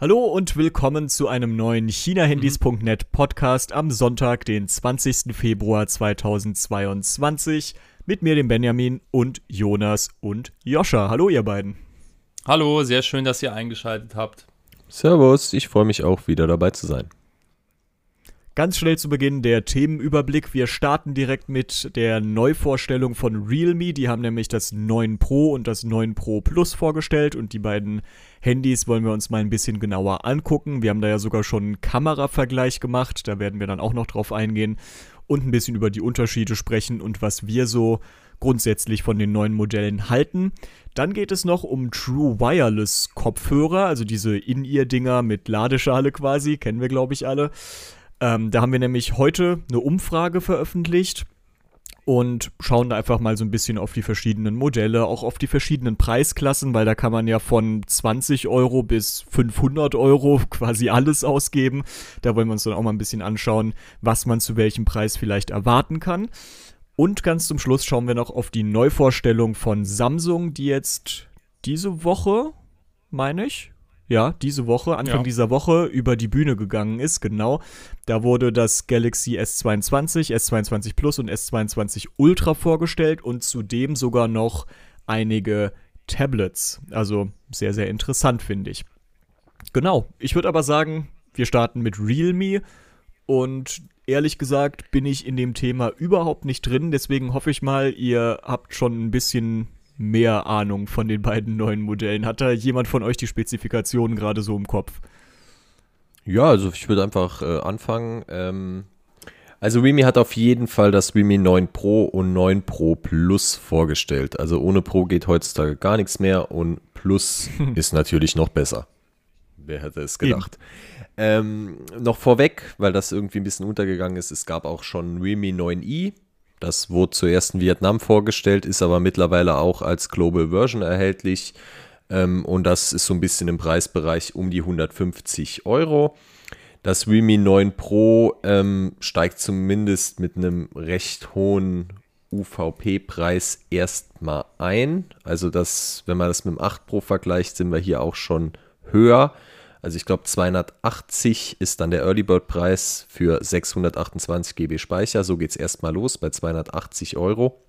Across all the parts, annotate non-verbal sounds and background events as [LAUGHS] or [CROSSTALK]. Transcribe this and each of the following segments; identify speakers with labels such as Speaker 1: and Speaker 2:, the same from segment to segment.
Speaker 1: Hallo und willkommen zu einem neuen ChinaHandys.net Podcast am Sonntag, den 20. Februar 2022 mit mir, dem Benjamin und Jonas und Joscha. Hallo ihr beiden.
Speaker 2: Hallo, sehr schön, dass ihr eingeschaltet habt.
Speaker 3: Servus, ich freue mich auch wieder dabei zu sein.
Speaker 1: Ganz schnell zu Beginn der Themenüberblick. Wir starten direkt mit der Neuvorstellung von Realme. Die haben nämlich das 9 Pro und das 9 Pro Plus vorgestellt und die beiden Handys wollen wir uns mal ein bisschen genauer angucken. Wir haben da ja sogar schon einen Kameravergleich gemacht, da werden wir dann auch noch drauf eingehen und ein bisschen über die Unterschiede sprechen und was wir so grundsätzlich von den neuen Modellen halten. Dann geht es noch um True Wireless Kopfhörer, also diese In-Ear-Dinger mit Ladeschale quasi, kennen wir glaube ich alle. Ähm, da haben wir nämlich heute eine Umfrage veröffentlicht und schauen da einfach mal so ein bisschen auf die verschiedenen Modelle, auch auf die verschiedenen Preisklassen, weil da kann man ja von 20 Euro bis 500 Euro [LAUGHS] quasi alles ausgeben. Da wollen wir uns dann auch mal ein bisschen anschauen, was man zu welchem Preis vielleicht erwarten kann. Und ganz zum Schluss schauen wir noch auf die Neuvorstellung von Samsung, die jetzt diese Woche, meine ich, ja, diese Woche, Anfang ja. dieser Woche über die Bühne gegangen ist, genau. Da wurde das Galaxy S22, S22 Plus und S22 Ultra vorgestellt und zudem sogar noch einige Tablets. Also sehr, sehr interessant, finde ich. Genau, ich würde aber sagen, wir starten mit Realme und ehrlich gesagt bin ich in dem Thema überhaupt nicht drin, deswegen hoffe ich mal, ihr habt schon ein bisschen mehr Ahnung von den beiden neuen Modellen? Hat da jemand von euch die Spezifikationen gerade so im Kopf?
Speaker 3: Ja, also ich würde einfach äh, anfangen. Ähm, also Remy hat auf jeden Fall das Remy 9 Pro und 9 Pro Plus vorgestellt. Also ohne Pro geht heutzutage gar nichts mehr und Plus [LAUGHS] ist natürlich noch besser. Wer hätte es gedacht? Ähm, noch vorweg, weil das irgendwie ein bisschen untergegangen ist, es gab auch schon Remy 9i, das wurde zuerst in Vietnam vorgestellt, ist aber mittlerweile auch als Global Version erhältlich. Ähm, und das ist so ein bisschen im Preisbereich um die 150 Euro. Das Realme 9 Pro ähm, steigt zumindest mit einem recht hohen UVP-Preis erstmal ein. Also das, wenn man das mit dem 8 Pro vergleicht, sind wir hier auch schon höher. Also ich glaube 280 ist dann der Early Bird Preis für 628 GB Speicher. So geht es erstmal los bei 280 Euro.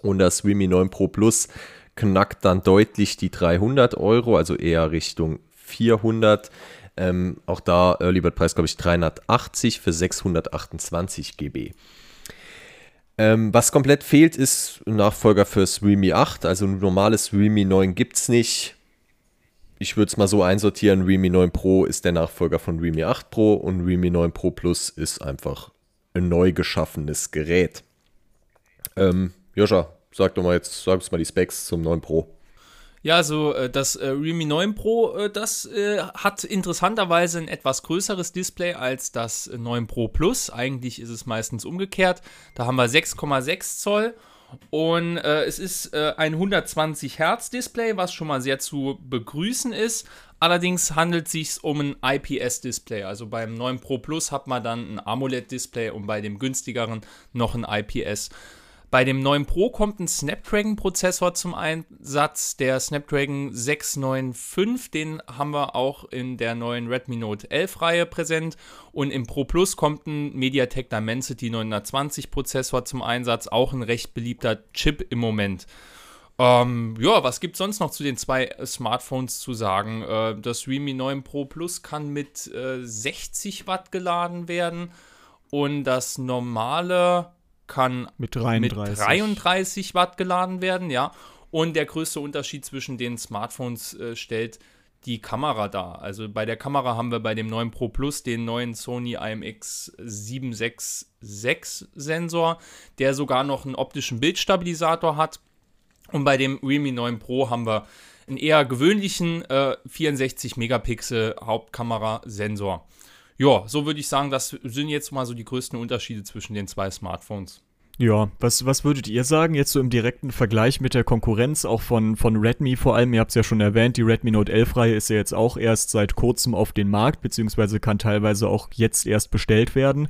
Speaker 3: Und das Realme 9 Pro Plus knackt dann deutlich die 300 Euro, also eher Richtung 400. Ähm, auch da Early Bird Preis, glaube ich, 380 für 628 GB. Ähm, was komplett fehlt, ist ein Nachfolger fürs Realme 8. Also ein normales Realme 9 gibt es nicht ich würde es mal so einsortieren, Realme 9 Pro ist der Nachfolger von Realme 8 Pro und Realme 9 Pro Plus ist einfach ein neu geschaffenes Gerät. Ähm, Joscha, sag doch mal jetzt, sag uns mal die Specs zum 9 Pro.
Speaker 2: Ja, also äh, das äh, Realme 9 Pro, äh, das hat interessanterweise ein etwas größeres Display als das 9 Pro Plus. Eigentlich ist es meistens umgekehrt. Da haben wir 6,6 Zoll und äh, es ist äh, ein 120 Hertz Display, was schon mal sehr zu begrüßen ist. Allerdings handelt es sich um ein IPS-Display. Also beim 9 Pro Plus hat man dann ein AMOLED-Display und bei dem günstigeren noch ein IPS. Bei dem 9 Pro kommt ein Snapdragon-Prozessor zum Einsatz, der Snapdragon 695, den haben wir auch in der neuen Redmi Note 11-Reihe präsent. Und im Pro Plus kommt ein MediaTek Dimensity 920 Prozessor zum Einsatz, auch ein recht beliebter Chip im Moment. Ähm, ja, was gibt es sonst noch zu den zwei Smartphones zu sagen? Äh, das Realme 9 Pro Plus kann mit äh, 60 Watt geladen werden und das normale kann
Speaker 1: mit 33.
Speaker 2: mit 33 Watt geladen werden, ja. Und der größte Unterschied zwischen den Smartphones äh, stellt die Kamera dar. Also bei der Kamera haben wir bei dem neuen Pro Plus den neuen Sony IMX 766 Sensor, der sogar noch einen optischen Bildstabilisator hat. Und bei dem Realme 9 Pro haben wir einen eher gewöhnlichen äh, 64 Megapixel Hauptkamera-Sensor ja, so würde ich sagen, das sind jetzt mal so die größten Unterschiede zwischen den zwei Smartphones.
Speaker 1: Ja, was, was würdet ihr sagen, jetzt so im direkten Vergleich mit der Konkurrenz, auch von, von Redmi vor allem? Ihr habt es ja schon erwähnt, die Redmi Note 11-Reihe ist ja jetzt auch erst seit kurzem auf den Markt, beziehungsweise kann teilweise auch jetzt erst bestellt werden.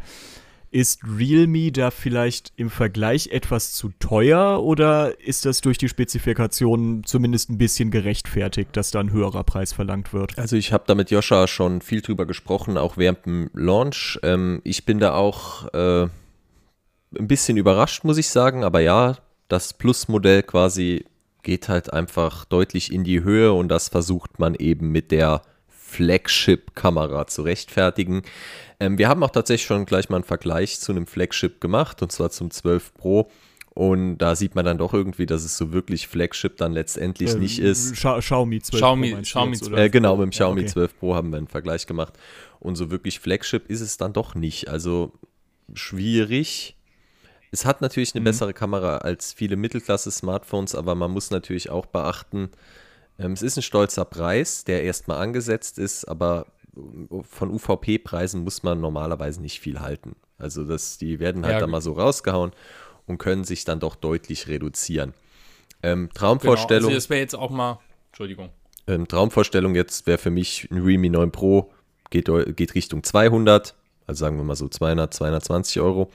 Speaker 1: Ist Realme da vielleicht im Vergleich etwas zu teuer oder ist das durch die Spezifikationen zumindest ein bisschen gerechtfertigt, dass da ein höherer Preis verlangt wird?
Speaker 3: Also ich habe da mit Joscha schon viel drüber gesprochen, auch während dem Launch. Ähm, ich bin da auch äh, ein bisschen überrascht, muss ich sagen, aber ja, das Plus-Modell quasi geht halt einfach deutlich in die Höhe und das versucht man eben mit der Flagship-Kamera zu rechtfertigen. Ähm, wir haben auch tatsächlich schon gleich mal einen Vergleich zu einem Flagship gemacht und zwar zum 12 Pro. Und da sieht man dann doch irgendwie, dass es so wirklich Flagship dann letztendlich ähm, nicht ist.
Speaker 1: Scha Xiaomi 12
Speaker 2: Xiaomi, Pro. Xiaomi
Speaker 3: 12 äh, genau, mit dem Xiaomi okay. 12 Pro haben wir einen Vergleich gemacht. Und so wirklich Flagship ist es dann doch nicht. Also schwierig. Es hat natürlich eine mhm. bessere Kamera als viele Mittelklasse-Smartphones, aber man muss natürlich auch beachten, es ist ein stolzer Preis, der erstmal angesetzt ist, aber äh, von UVP-Preisen muss man normalerweise nicht viel halten. Also das, die werden halt ja, da mal so rausgehauen und können sich dann doch deutlich reduzieren. Ähm, Traumvorstellung. Genau,
Speaker 2: also das wäre jetzt auch mal, Entschuldigung.
Speaker 3: Ähm, Traumvorstellung jetzt wäre für mich ein Realme 9 Pro, geht, geht Richtung 200, also sagen wir mal so 200, 220 Euro.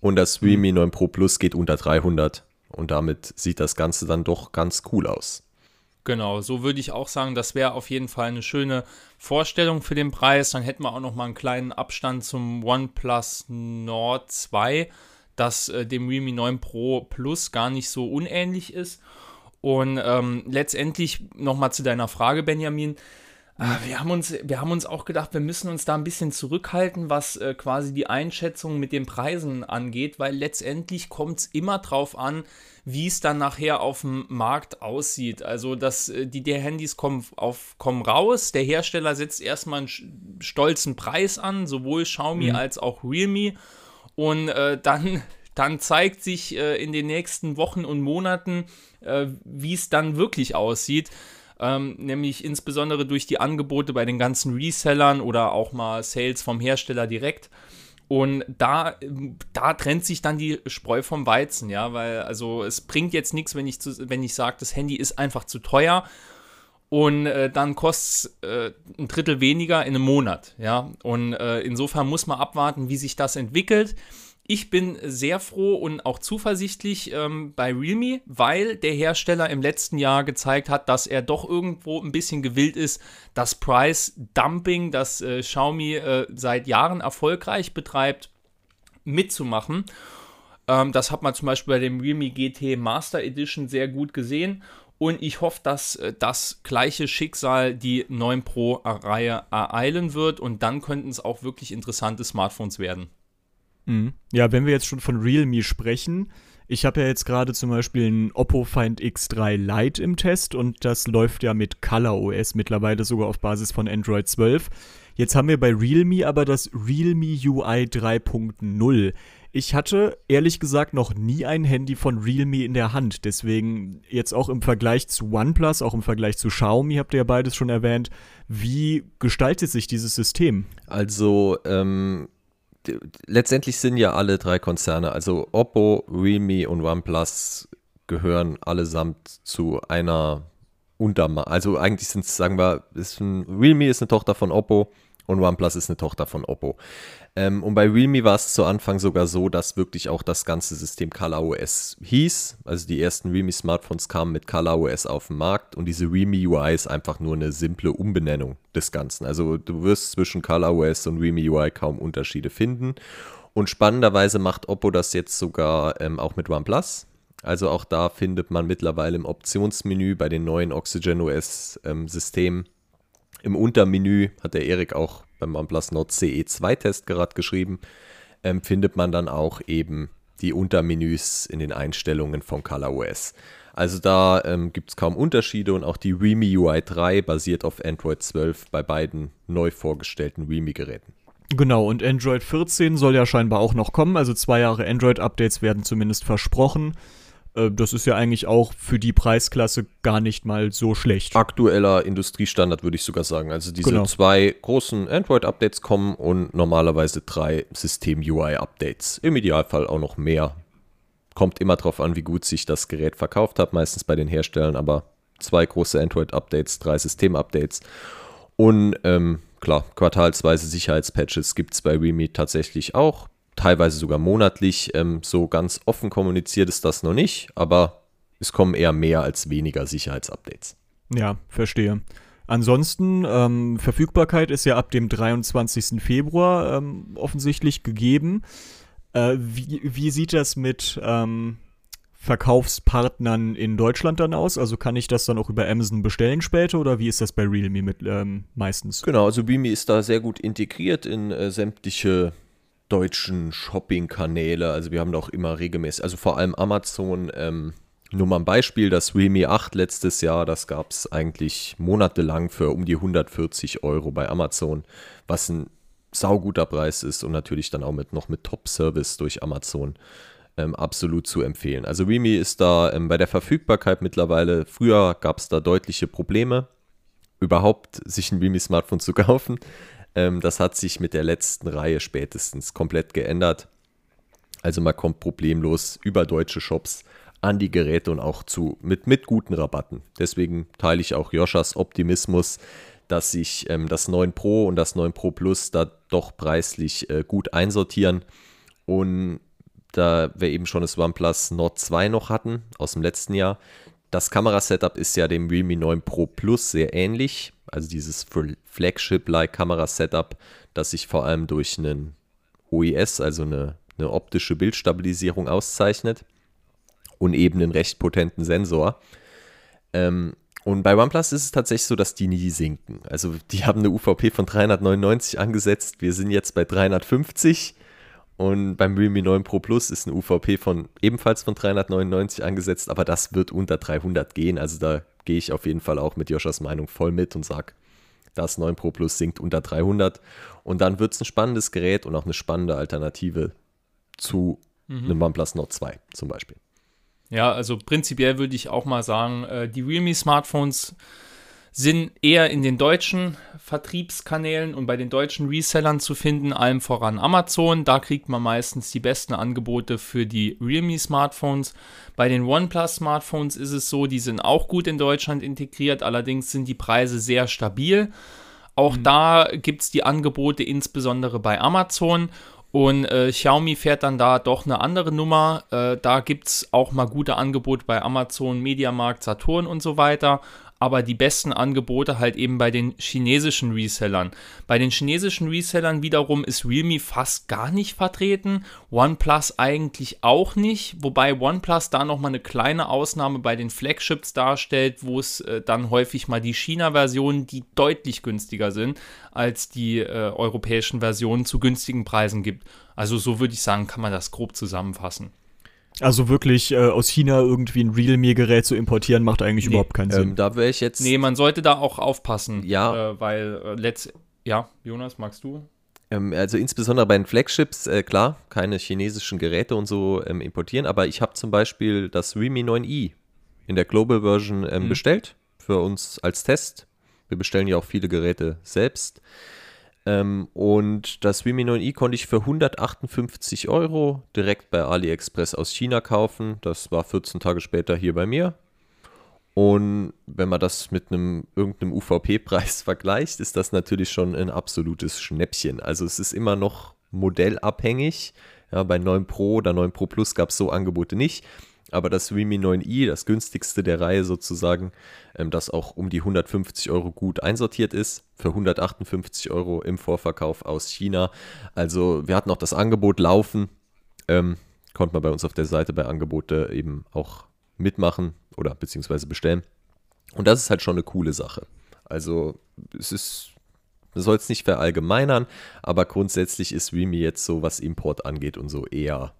Speaker 3: Und das mhm. Realme 9 Pro Plus geht unter 300 und damit sieht das Ganze dann doch ganz cool aus.
Speaker 2: Genau, so würde ich auch sagen, das wäre auf jeden Fall eine schöne Vorstellung für den Preis. Dann hätten wir auch noch mal einen kleinen Abstand zum OnePlus Nord 2, das äh, dem Realme 9 Pro Plus gar nicht so unähnlich ist. Und ähm, letztendlich noch mal zu deiner Frage, Benjamin. Ah, wir haben, uns, wir haben uns auch gedacht, wir müssen uns da ein bisschen zurückhalten, was äh, quasi die Einschätzung mit den Preisen angeht, weil letztendlich kommt es immer drauf an, wie es dann nachher auf dem Markt aussieht. Also dass äh, die, die Handys kommen, auf, kommen raus, der Hersteller setzt erstmal einen stolzen Preis an, sowohl Xiaomi mhm. als auch Realme. Und äh, dann, [LAUGHS] dann zeigt sich äh, in den nächsten Wochen und Monaten, äh, wie es dann wirklich aussieht. Ähm, nämlich insbesondere durch die Angebote bei den ganzen Resellern oder auch mal Sales vom Hersteller direkt. Und da, da trennt sich dann die Spreu vom Weizen, ja, weil also es bringt jetzt nichts, wenn ich, ich sage, das Handy ist einfach zu teuer und äh, dann kostet es äh, ein Drittel weniger in einem Monat, ja. Und äh, insofern muss man abwarten, wie sich das entwickelt. Ich bin sehr froh und auch zuversichtlich ähm, bei Realme, weil der Hersteller im letzten Jahr gezeigt hat, dass er doch irgendwo ein bisschen gewillt ist, das Price Dumping, das äh, Xiaomi äh, seit Jahren erfolgreich betreibt, mitzumachen. Ähm, das hat man zum Beispiel bei dem Realme GT Master Edition sehr gut gesehen. Und ich hoffe, dass äh, das gleiche Schicksal die 9 Pro-Reihe ereilen wird. Und dann könnten es auch wirklich interessante Smartphones werden.
Speaker 1: Mhm. Ja, wenn wir jetzt schon von Realme sprechen, ich habe ja jetzt gerade zum Beispiel ein Oppo Find X3 Lite im Test und das läuft ja mit Color OS mittlerweile sogar auf Basis von Android 12. Jetzt haben wir bei Realme aber das Realme UI 3.0. Ich hatte ehrlich gesagt noch nie ein Handy von Realme in der Hand. Deswegen jetzt auch im Vergleich zu OnePlus, auch im Vergleich zu Xiaomi, habt ihr ja beides schon erwähnt. Wie gestaltet sich dieses System?
Speaker 3: Also, ähm, letztendlich sind ja alle drei Konzerne, also Oppo, Realme und OnePlus gehören allesamt zu einer Unterma also eigentlich sind es, sagen wir, ist ein, Realme ist eine Tochter von Oppo und OnePlus ist eine Tochter von Oppo. Ähm, und bei Realme war es zu Anfang sogar so, dass wirklich auch das ganze System ColorOS hieß. Also die ersten Realme-Smartphones kamen mit ColorOS auf den Markt und diese Realme UI ist einfach nur eine simple Umbenennung des Ganzen. Also du wirst zwischen ColorOS und Realme UI kaum Unterschiede finden. Und spannenderweise macht Oppo das jetzt sogar ähm, auch mit OnePlus. Also auch da findet man mittlerweile im Optionsmenü bei den neuen Oxygen OS-Systemen ähm, im Untermenü, hat der Erik auch beim OnePlus Nord CE 2 Test gerade geschrieben, ähm, findet man dann auch eben die Untermenüs in den Einstellungen von ColorOS. Also da ähm, gibt es kaum Unterschiede und auch die Realme UI 3 basiert auf Android 12 bei beiden neu vorgestellten Realme-Geräten.
Speaker 1: Genau, und Android 14 soll ja scheinbar auch noch kommen, also zwei Jahre Android-Updates werden zumindest versprochen. Äh, das ist ja eigentlich auch für die Preisklasse gar nicht mal so schlecht.
Speaker 3: Aktueller Industriestandard würde ich sogar sagen. Also diese genau. zwei großen Android-Updates kommen und normalerweise drei System-UI-Updates. Im Idealfall auch noch mehr. Kommt immer darauf an, wie gut sich das Gerät verkauft hat, meistens bei den Herstellern, aber zwei große Android-Updates, drei System-Updates. Und ähm, klar, quartalsweise Sicherheitspatches gibt es bei Realme tatsächlich auch. Teilweise sogar monatlich. Ähm, so ganz offen kommuniziert ist das noch nicht, aber es kommen eher mehr als weniger Sicherheitsupdates.
Speaker 1: Ja, verstehe. Ansonsten, ähm, Verfügbarkeit ist ja ab dem 23. Februar ähm, offensichtlich gegeben. Äh, wie, wie sieht das mit ähm, Verkaufspartnern in Deutschland dann aus? Also kann ich das dann auch über Amazon bestellen später oder wie ist das bei Realme mit ähm, meistens?
Speaker 3: Genau, also Beamy ist da sehr gut integriert in äh, sämtliche deutschen Shopping-Kanäle. Also wir haben da auch immer regelmäßig, also vor allem Amazon. Ähm, nur mal ein Beispiel, das Realme 8 letztes Jahr, das gab es eigentlich monatelang für um die 140 Euro bei Amazon, was ein sauguter Preis ist und natürlich dann auch mit, noch mit Top-Service durch Amazon ähm, absolut zu empfehlen. Also Realme ist da ähm, bei der Verfügbarkeit mittlerweile, früher gab es da deutliche Probleme, überhaupt sich ein Realme Smartphone zu kaufen. Ähm, das hat sich mit der letzten Reihe spätestens komplett geändert. Also man kommt problemlos über deutsche Shops an die Geräte und auch zu mit, mit guten Rabatten. Deswegen teile ich auch Joschas Optimismus, dass sich ähm, das 9 Pro und das 9 Pro Plus da doch preislich äh, gut einsortieren. Und da wir eben schon das OnePlus Nord 2 noch hatten aus dem letzten Jahr, das Kamerasetup ist ja dem Realme 9 Pro Plus sehr ähnlich. Also dieses Flagship-like Kamerasetup, das sich vor allem durch einen OIS, also eine, eine optische Bildstabilisierung auszeichnet und eben einen recht potenten Sensor. Ähm, und bei OnePlus ist es tatsächlich so, dass die nie sinken. Also die haben eine UVP von 399 angesetzt, wir sind jetzt bei 350 und beim Realme 9 Pro Plus ist eine UVP von ebenfalls von 399 angesetzt, aber das wird unter 300 gehen. Also da gehe ich auf jeden Fall auch mit Joschas Meinung voll mit und sage, das 9 Pro Plus sinkt unter 300 und dann wird es ein spannendes Gerät und auch eine spannende Alternative zu mhm. einem OnePlus Nord 2 zum Beispiel.
Speaker 2: Ja, also prinzipiell würde ich auch mal sagen, äh, die Realme-Smartphones sind eher in den deutschen Vertriebskanälen und bei den deutschen Resellern zu finden, allem voran Amazon. Da kriegt man meistens die besten Angebote für die Realme-Smartphones. Bei den OnePlus-Smartphones ist es so, die sind auch gut in Deutschland integriert, allerdings sind die Preise sehr stabil. Auch mhm. da gibt es die Angebote insbesondere bei Amazon und äh, Xiaomi fährt dann da doch eine andere Nummer. Äh, da gibt es auch mal gute Angebote bei Amazon, Mediamarkt, Saturn und so weiter aber die besten Angebote halt eben bei den chinesischen Resellern. Bei den chinesischen Resellern wiederum ist Realme fast gar nicht vertreten, OnePlus eigentlich auch nicht, wobei OnePlus da nochmal eine kleine Ausnahme bei den Flagships darstellt, wo es äh, dann häufig mal die China-Versionen, die deutlich günstiger sind als die äh, europäischen Versionen, zu günstigen Preisen gibt. Also so würde ich sagen, kann man das grob zusammenfassen.
Speaker 1: Also wirklich äh, aus China irgendwie ein Realme-Gerät zu importieren, macht eigentlich nee. überhaupt keinen Sinn. Ähm,
Speaker 3: da wäre ich jetzt.
Speaker 2: Nee, man sollte da auch aufpassen.
Speaker 3: Ja.
Speaker 2: Äh, weil äh, letzt. Ja, Jonas, magst du?
Speaker 3: Ähm, also insbesondere bei den Flagships, äh, klar, keine chinesischen Geräte und so ähm, importieren, aber ich habe zum Beispiel das Realme 9i in der Global Version ähm, mhm. bestellt für uns als Test. Wir bestellen ja auch viele Geräte selbst. Ähm, und das Realme 9i konnte ich für 158 Euro direkt bei AliExpress aus China kaufen. Das war 14 Tage später hier bei mir. Und wenn man das mit einem irgendeinem UVP-Preis [LAUGHS] vergleicht, ist das natürlich schon ein absolutes Schnäppchen. Also es ist immer noch modellabhängig. Ja, bei 9 Pro oder 9 Pro Plus gab es so Angebote nicht aber das Realme 9i, das günstigste der Reihe sozusagen, ähm, das auch um die 150 Euro gut einsortiert ist, für 158 Euro im Vorverkauf aus China. Also wir hatten auch das Angebot laufen, ähm, konnte man bei uns auf der Seite bei Angebote eben auch mitmachen oder beziehungsweise bestellen. Und das ist halt schon eine coole Sache. Also es ist man soll es nicht verallgemeinern, aber grundsätzlich ist Realme jetzt so, was Import angeht und so eher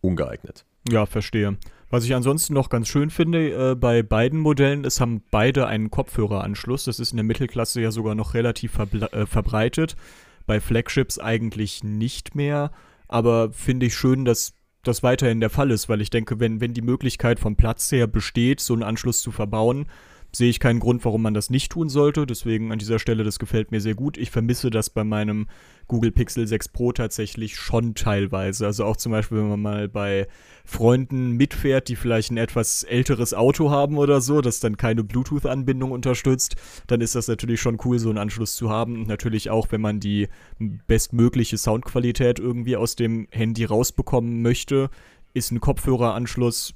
Speaker 3: ungeeignet.
Speaker 1: Ja, verstehe. Was ich ansonsten noch ganz schön finde, äh, bei beiden Modellen, es haben beide einen Kopfhöreranschluss. Das ist in der Mittelklasse ja sogar noch relativ äh, verbreitet. Bei Flagships eigentlich nicht mehr. Aber finde ich schön, dass das weiterhin der Fall ist, weil ich denke, wenn, wenn die Möglichkeit vom Platz her besteht, so einen Anschluss zu verbauen, sehe ich keinen Grund, warum man das nicht tun sollte. Deswegen an dieser Stelle, das gefällt mir sehr gut. Ich vermisse das bei meinem Google Pixel 6 Pro tatsächlich schon teilweise. Also auch zum Beispiel, wenn man mal bei Freunden mitfährt, die vielleicht ein etwas älteres Auto haben oder so, das dann keine Bluetooth-Anbindung unterstützt, dann ist das natürlich schon cool, so einen Anschluss zu haben. Und natürlich auch, wenn man die bestmögliche Soundqualität irgendwie aus dem Handy rausbekommen möchte, ist ein Kopfhöreranschluss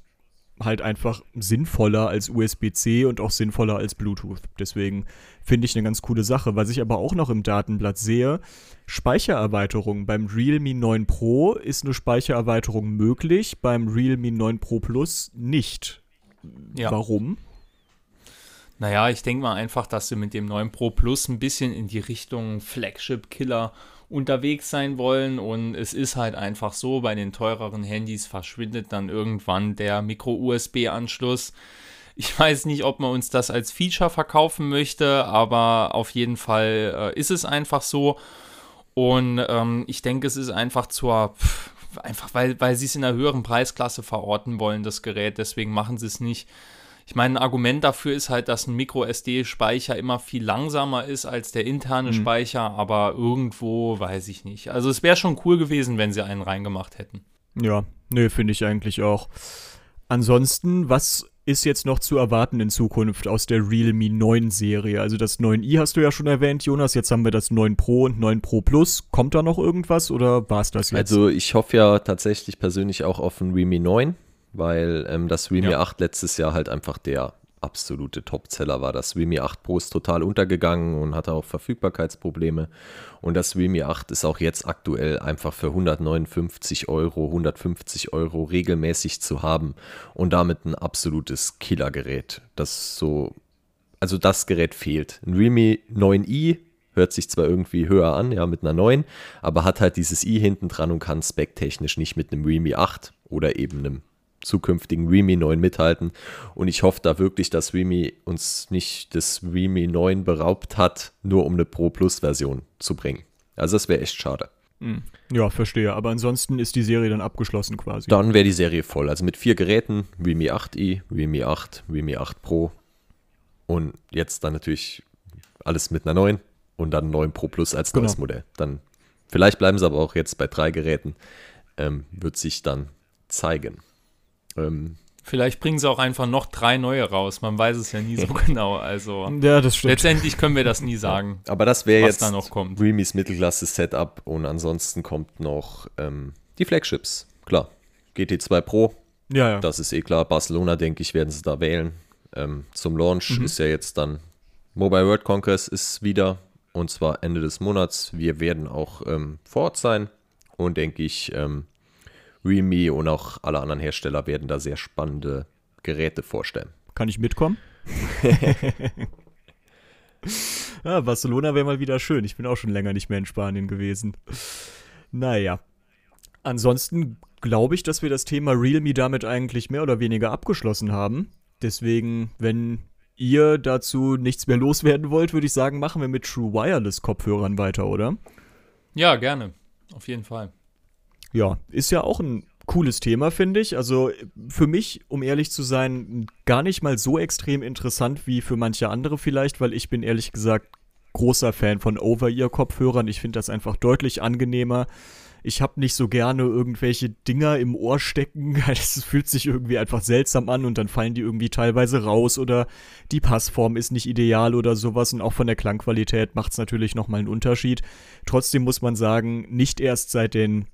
Speaker 1: halt einfach sinnvoller als USB-C und auch sinnvoller als Bluetooth. Deswegen finde ich eine ganz coole Sache. Was ich aber auch noch im Datenblatt sehe, Speichererweiterung. Beim Realme 9 Pro ist eine Speichererweiterung möglich, beim Realme 9 Pro Plus nicht. Ja. Warum?
Speaker 2: Naja, ich denke mal einfach, dass sie mit dem 9 Pro Plus ein bisschen in die Richtung Flagship-Killer unterwegs sein wollen. Und es ist halt einfach so, bei den teureren Handys verschwindet dann irgendwann der Micro-USB-Anschluss. Ich weiß nicht, ob man uns das als Feature verkaufen möchte, aber auf jeden Fall äh, ist es einfach so. Und ähm, ich denke, es ist einfach zur, pff, einfach weil, weil sie es in einer höheren Preisklasse verorten wollen, das Gerät. Deswegen machen sie es nicht. Ich meine, ein Argument dafür ist halt, dass ein Micro-SD-Speicher immer viel langsamer ist als der interne mhm. Speicher, aber irgendwo weiß ich nicht. Also es wäre schon cool gewesen, wenn sie einen reingemacht hätten.
Speaker 1: Ja, nö, finde ich eigentlich auch. Ansonsten, was ist jetzt noch zu erwarten in Zukunft aus der Realme 9 Serie? Also das 9i hast du ja schon erwähnt, Jonas. Jetzt haben wir das 9 Pro und 9 Pro Plus. Kommt da noch irgendwas oder war es das jetzt?
Speaker 3: Also ich hoffe ja tatsächlich persönlich auch auf ein Realme 9 weil ähm, das Realme ja. 8 letztes Jahr halt einfach der absolute Topseller war. Das Realme 8 Pro ist total untergegangen und hatte auch Verfügbarkeitsprobleme. Und das Realme 8 ist auch jetzt aktuell einfach für 159 Euro, 150 Euro regelmäßig zu haben und damit ein absolutes Killergerät. Das so, also das Gerät fehlt. Ein Realme 9i hört sich zwar irgendwie höher an, ja, mit einer 9, aber hat halt dieses i hinten dran und kann specktechnisch nicht mit einem Realme 8 oder eben einem zukünftigen Realme 9 mithalten. Und ich hoffe da wirklich, dass Realme uns nicht das Realme 9 beraubt hat, nur um eine Pro Plus Version zu bringen. Also das wäre echt schade.
Speaker 1: Hm. Ja, verstehe. Aber ansonsten ist die Serie dann abgeschlossen quasi.
Speaker 3: Dann wäre die Serie voll. Also mit vier Geräten, Realme 8i, Realme 8, Realme 8 Pro und jetzt dann natürlich alles mit einer 9 und dann 9 Pro Plus als neues genau. Modell. Dann vielleicht bleiben sie aber auch jetzt bei drei Geräten. Ähm, wird sich dann zeigen.
Speaker 2: Ähm, Vielleicht bringen sie auch einfach noch drei neue raus. Man weiß es ja nie so [LAUGHS] genau. Also
Speaker 1: ja, das stimmt.
Speaker 2: letztendlich können wir das nie sagen.
Speaker 3: Aber das wäre jetzt da noch kommt. Realme's Mittelklasse-Setup und ansonsten kommt noch ähm, die Flagships. Klar. GT2 Pro. Ja, ja. Das ist eh klar. Barcelona, denke ich, werden sie da wählen. Ähm, zum Launch mhm. ist ja jetzt dann Mobile World Congress ist wieder und zwar Ende des Monats. Wir werden auch ähm, vor Ort sein und denke ich, ähm, Realme und auch alle anderen Hersteller werden da sehr spannende Geräte vorstellen.
Speaker 1: Kann ich mitkommen? ja, [LAUGHS] [LAUGHS] Barcelona wäre mal wieder schön. Ich bin auch schon länger nicht mehr in Spanien gewesen. Naja. Ansonsten glaube ich, dass wir das Thema Realme damit eigentlich mehr oder weniger abgeschlossen haben. Deswegen, wenn ihr dazu nichts mehr loswerden wollt, würde ich sagen, machen wir mit True Wireless Kopfhörern weiter, oder?
Speaker 2: Ja, gerne. Auf jeden Fall.
Speaker 1: Ja, ist ja auch ein cooles Thema, finde ich. Also für mich, um ehrlich zu sein, gar nicht mal so extrem interessant wie für manche andere vielleicht, weil ich bin ehrlich gesagt großer Fan von Over-Ear-Kopfhörern. Ich finde das einfach deutlich angenehmer. Ich habe nicht so gerne irgendwelche Dinger im Ohr stecken. [LAUGHS] Das fühlt sich irgendwie einfach seltsam an und dann fallen die irgendwie teilweise raus oder die Passform ist nicht ideal oder sowas und auch von der Klangqualität macht es natürlich nochmal einen Unterschied. Trotzdem muss man sagen, nicht erst seit den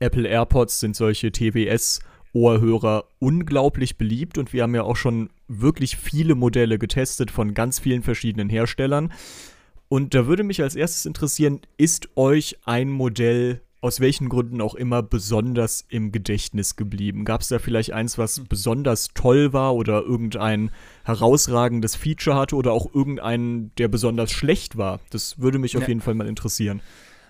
Speaker 1: Apple AirPods sind solche TWS Ohrhörer unglaublich beliebt und wir haben ja auch schon wirklich viele Modelle getestet von ganz vielen verschiedenen Herstellern. Und da würde mich als erstes interessieren, ist euch ein Modell aus welchen Gründen auch immer besonders im Gedächtnis geblieben? Gab es da vielleicht eins, was besonders toll war oder irgendein herausragendes Feature hatte oder auch irgendeinen, der besonders schlecht war? Das würde mich auf jeden Fall mal interessieren.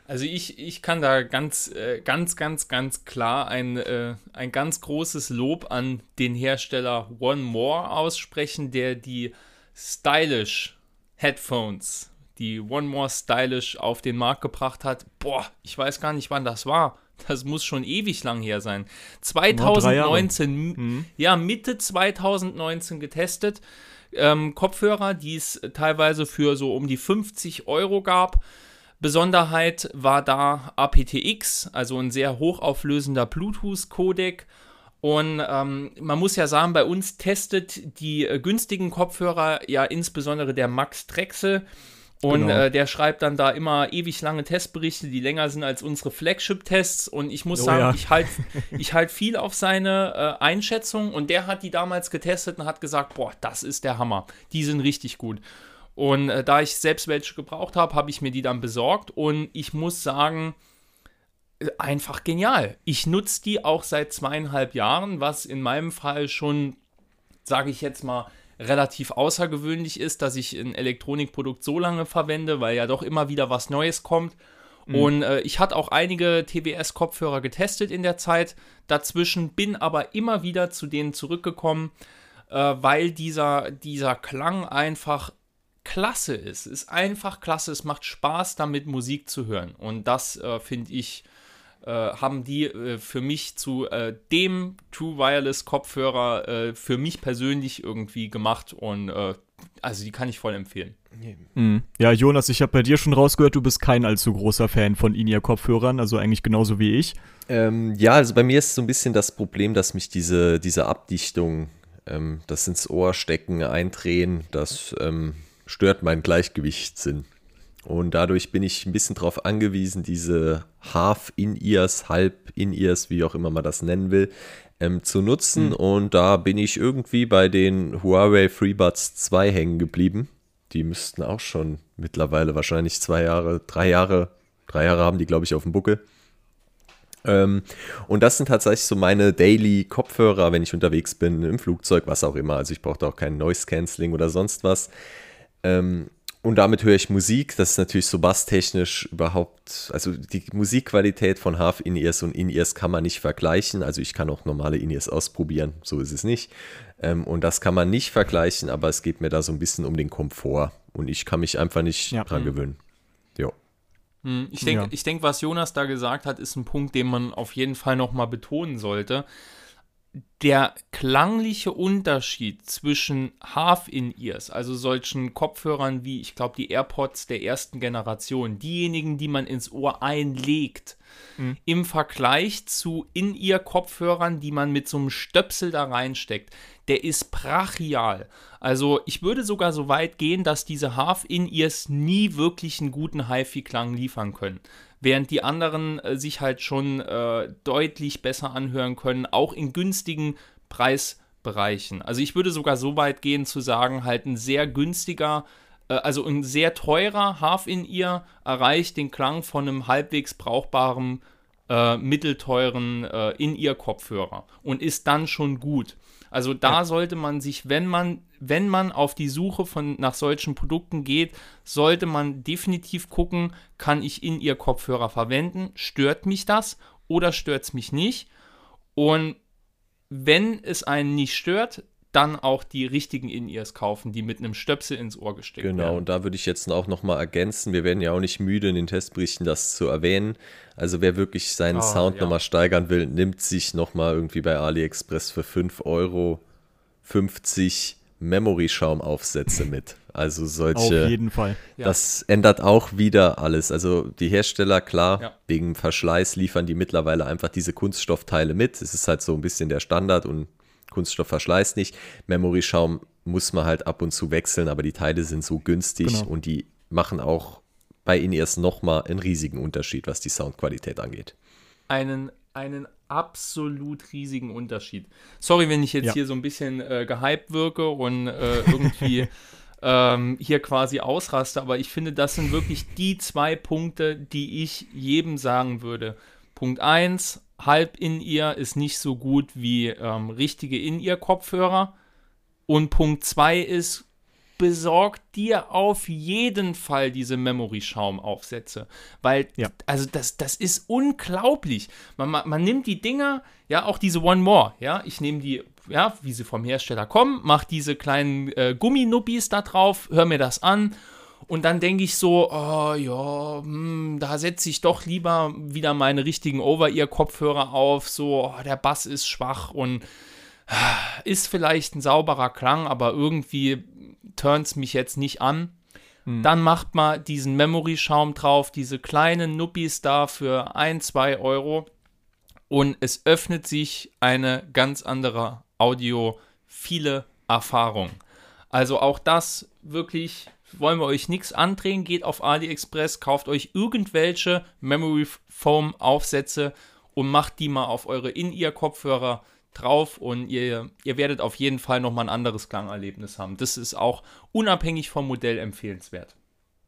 Speaker 2: Also ich, ich kann da ganz, äh, ganz, ganz, ganz klar ein, äh, ein ganz großes Lob an den Hersteller One More aussprechen, der die Stylish Headphones, die One More Stylish auf den Markt gebracht hat. Boah, ich weiß gar nicht, wann das war. Das muss schon ewig lang her sein. 2019, mhm. ja, Mitte 2019 getestet ähm, Kopfhörer, die es teilweise für so um die 50 Euro gab. Besonderheit war da aptX, also ein sehr hochauflösender Bluetooth-Codec. Und ähm, man muss ja sagen, bei uns testet die äh, günstigen Kopfhörer ja insbesondere der Max Drechsel. Und genau. äh, der schreibt dann da immer ewig lange Testberichte, die länger sind als unsere Flagship-Tests. Und ich muss oh, sagen, ja. ich halte ich halt viel auf seine äh, Einschätzung. Und der hat die damals getestet und hat gesagt, boah, das ist der Hammer. Die sind richtig gut. Und äh, da ich selbst welche gebraucht habe, habe ich mir die dann besorgt. Und ich muss sagen, äh, einfach genial. Ich nutze die auch seit zweieinhalb Jahren, was in meinem Fall schon, sage ich jetzt mal, relativ außergewöhnlich ist, dass ich ein Elektronikprodukt so lange verwende, weil ja doch immer wieder was Neues kommt. Mhm. Und äh, ich hatte auch einige TWS-Kopfhörer getestet in der Zeit dazwischen, bin aber immer wieder zu denen zurückgekommen, äh, weil dieser, dieser Klang einfach klasse ist. Ist einfach klasse. Es macht Spaß, damit Musik zu hören. Und das äh, finde ich äh, haben die äh, für mich zu äh, dem True Wireless Kopfhörer äh, für mich persönlich irgendwie gemacht und äh, also die kann ich voll empfehlen.
Speaker 1: Mhm. Ja, Jonas, ich habe bei dir schon rausgehört, du bist kein allzu großer Fan von In-Ear-Kopfhörern, also eigentlich genauso wie ich.
Speaker 3: Ähm, ja, also bei mir ist so ein bisschen das Problem, dass mich diese, diese Abdichtung, ähm, das ins Ohr stecken, eindrehen, das ähm, stört meinen Gleichgewichtssinn. Und dadurch bin ich ein bisschen darauf angewiesen, diese Half-In-Ears, Halb-In-Ears, wie auch immer man das nennen will, ähm, zu nutzen. Mhm. Und da bin ich irgendwie bei den Huawei FreeBuds 2 hängen geblieben. Die müssten auch schon mittlerweile wahrscheinlich zwei Jahre, drei Jahre, drei Jahre haben die, glaube ich, auf dem Buckel. Ähm, und das sind tatsächlich so meine Daily-Kopfhörer, wenn ich unterwegs bin, im Flugzeug, was auch immer. Also ich brauche da auch kein Noise-Canceling oder sonst was. Ähm, und damit höre ich Musik. Das ist natürlich so basstechnisch überhaupt, also die Musikqualität von Half In-Ears und In-Ears kann man nicht vergleichen. Also ich kann auch normale In-Ears ausprobieren, so ist es nicht. Ähm, und das kann man nicht vergleichen, aber es geht mir da so ein bisschen um den Komfort. Und ich kann mich einfach nicht ja. dran gewöhnen. Ja.
Speaker 2: Hm, ich denke, ja. denk, was Jonas da gesagt hat, ist ein Punkt, den man auf jeden Fall nochmal betonen sollte der klangliche Unterschied zwischen Half-In-Ears, also solchen Kopfhörern wie, ich glaube, die AirPods der ersten Generation, diejenigen, die man ins Ohr einlegt, mhm. im Vergleich zu In-Ear-Kopfhörern, die man mit so einem Stöpsel da reinsteckt, der ist brachial. Also ich würde sogar so weit gehen, dass diese Half-In-Ears nie wirklich einen guten HiFi-Klang liefern können während die anderen äh, sich halt schon äh, deutlich besser anhören können, auch in günstigen Preisbereichen. Also ich würde sogar so weit gehen zu sagen, halt ein sehr günstiger, äh, also ein sehr teurer Half-In-Ear erreicht den Klang von einem halbwegs brauchbaren äh, mittelteuren äh, In-Ear-Kopfhörer und ist dann schon gut. Also da ja. sollte man sich, wenn man, wenn man auf die Suche von, nach solchen Produkten geht, sollte man definitiv gucken, kann ich in ihr Kopfhörer verwenden? Stört mich das oder stört es mich nicht? Und wenn es einen nicht stört, dann auch die richtigen In-Ears kaufen, die mit einem Stöpsel ins Ohr gesteckt
Speaker 3: genau, werden. Genau, und da würde ich jetzt auch nochmal ergänzen, wir werden ja auch nicht müde in den Testberichten das zu erwähnen. Also wer wirklich seinen oh, Sound ja. nochmal steigern will, nimmt sich nochmal irgendwie bei AliExpress für 5 Euro 50 Memory-Schaumaufsätze mit. Also solche.
Speaker 1: Auf jeden Fall.
Speaker 3: Das ja. ändert auch wieder alles. Also die Hersteller, klar, ja. wegen Verschleiß liefern die mittlerweile einfach diese Kunststoffteile mit. Es ist halt so ein bisschen der Standard und Kunststoff verschleißt nicht. Memory-Schaum muss man halt ab und zu wechseln, aber die Teile sind so günstig genau. und die machen auch bei In-Ears nochmal einen riesigen Unterschied, was die Soundqualität angeht.
Speaker 2: Einen, einen absolut riesigen Unterschied. Sorry, wenn ich jetzt ja. hier so ein bisschen äh, gehypt wirke und äh, irgendwie [LAUGHS] ähm, hier quasi ausraste, aber ich finde, das sind wirklich die zwei Punkte, die ich jedem sagen würde. Punkt 1, halb in ihr ist nicht so gut wie ähm, richtige in ihr Kopfhörer. Und Punkt 2 ist, besorgt dir auf jeden Fall diese Memory-Schaumaufsätze. Weil, ja. also das, das ist unglaublich. Man, man, man, nimmt die Dinger, ja, auch diese One More, ja, ich nehme die, ja, wie sie vom Hersteller kommen, mache diese kleinen äh, Gumminuppis da drauf, höre mir das an und dann denke ich so, oh ja, hm, da setze ich doch lieber wieder meine richtigen Over-Ear-Kopfhörer auf. So, oh, der Bass ist schwach und ist vielleicht ein sauberer Klang, aber irgendwie turns mich jetzt nicht an. Hm. Dann macht mal diesen Memory-Schaum drauf, diese kleinen Nuppis da für 1, 2 Euro. Und es öffnet sich eine ganz andere Audio, viele Erfahrung. Also auch das wirklich wollen wir euch nichts andrehen, geht auf AliExpress, kauft euch irgendwelche Memory Foam Aufsätze und macht die mal auf eure In-Ear-Kopfhörer drauf und ihr, ihr werdet auf jeden Fall nochmal ein anderes Klangerlebnis haben. Das ist auch unabhängig vom Modell empfehlenswert.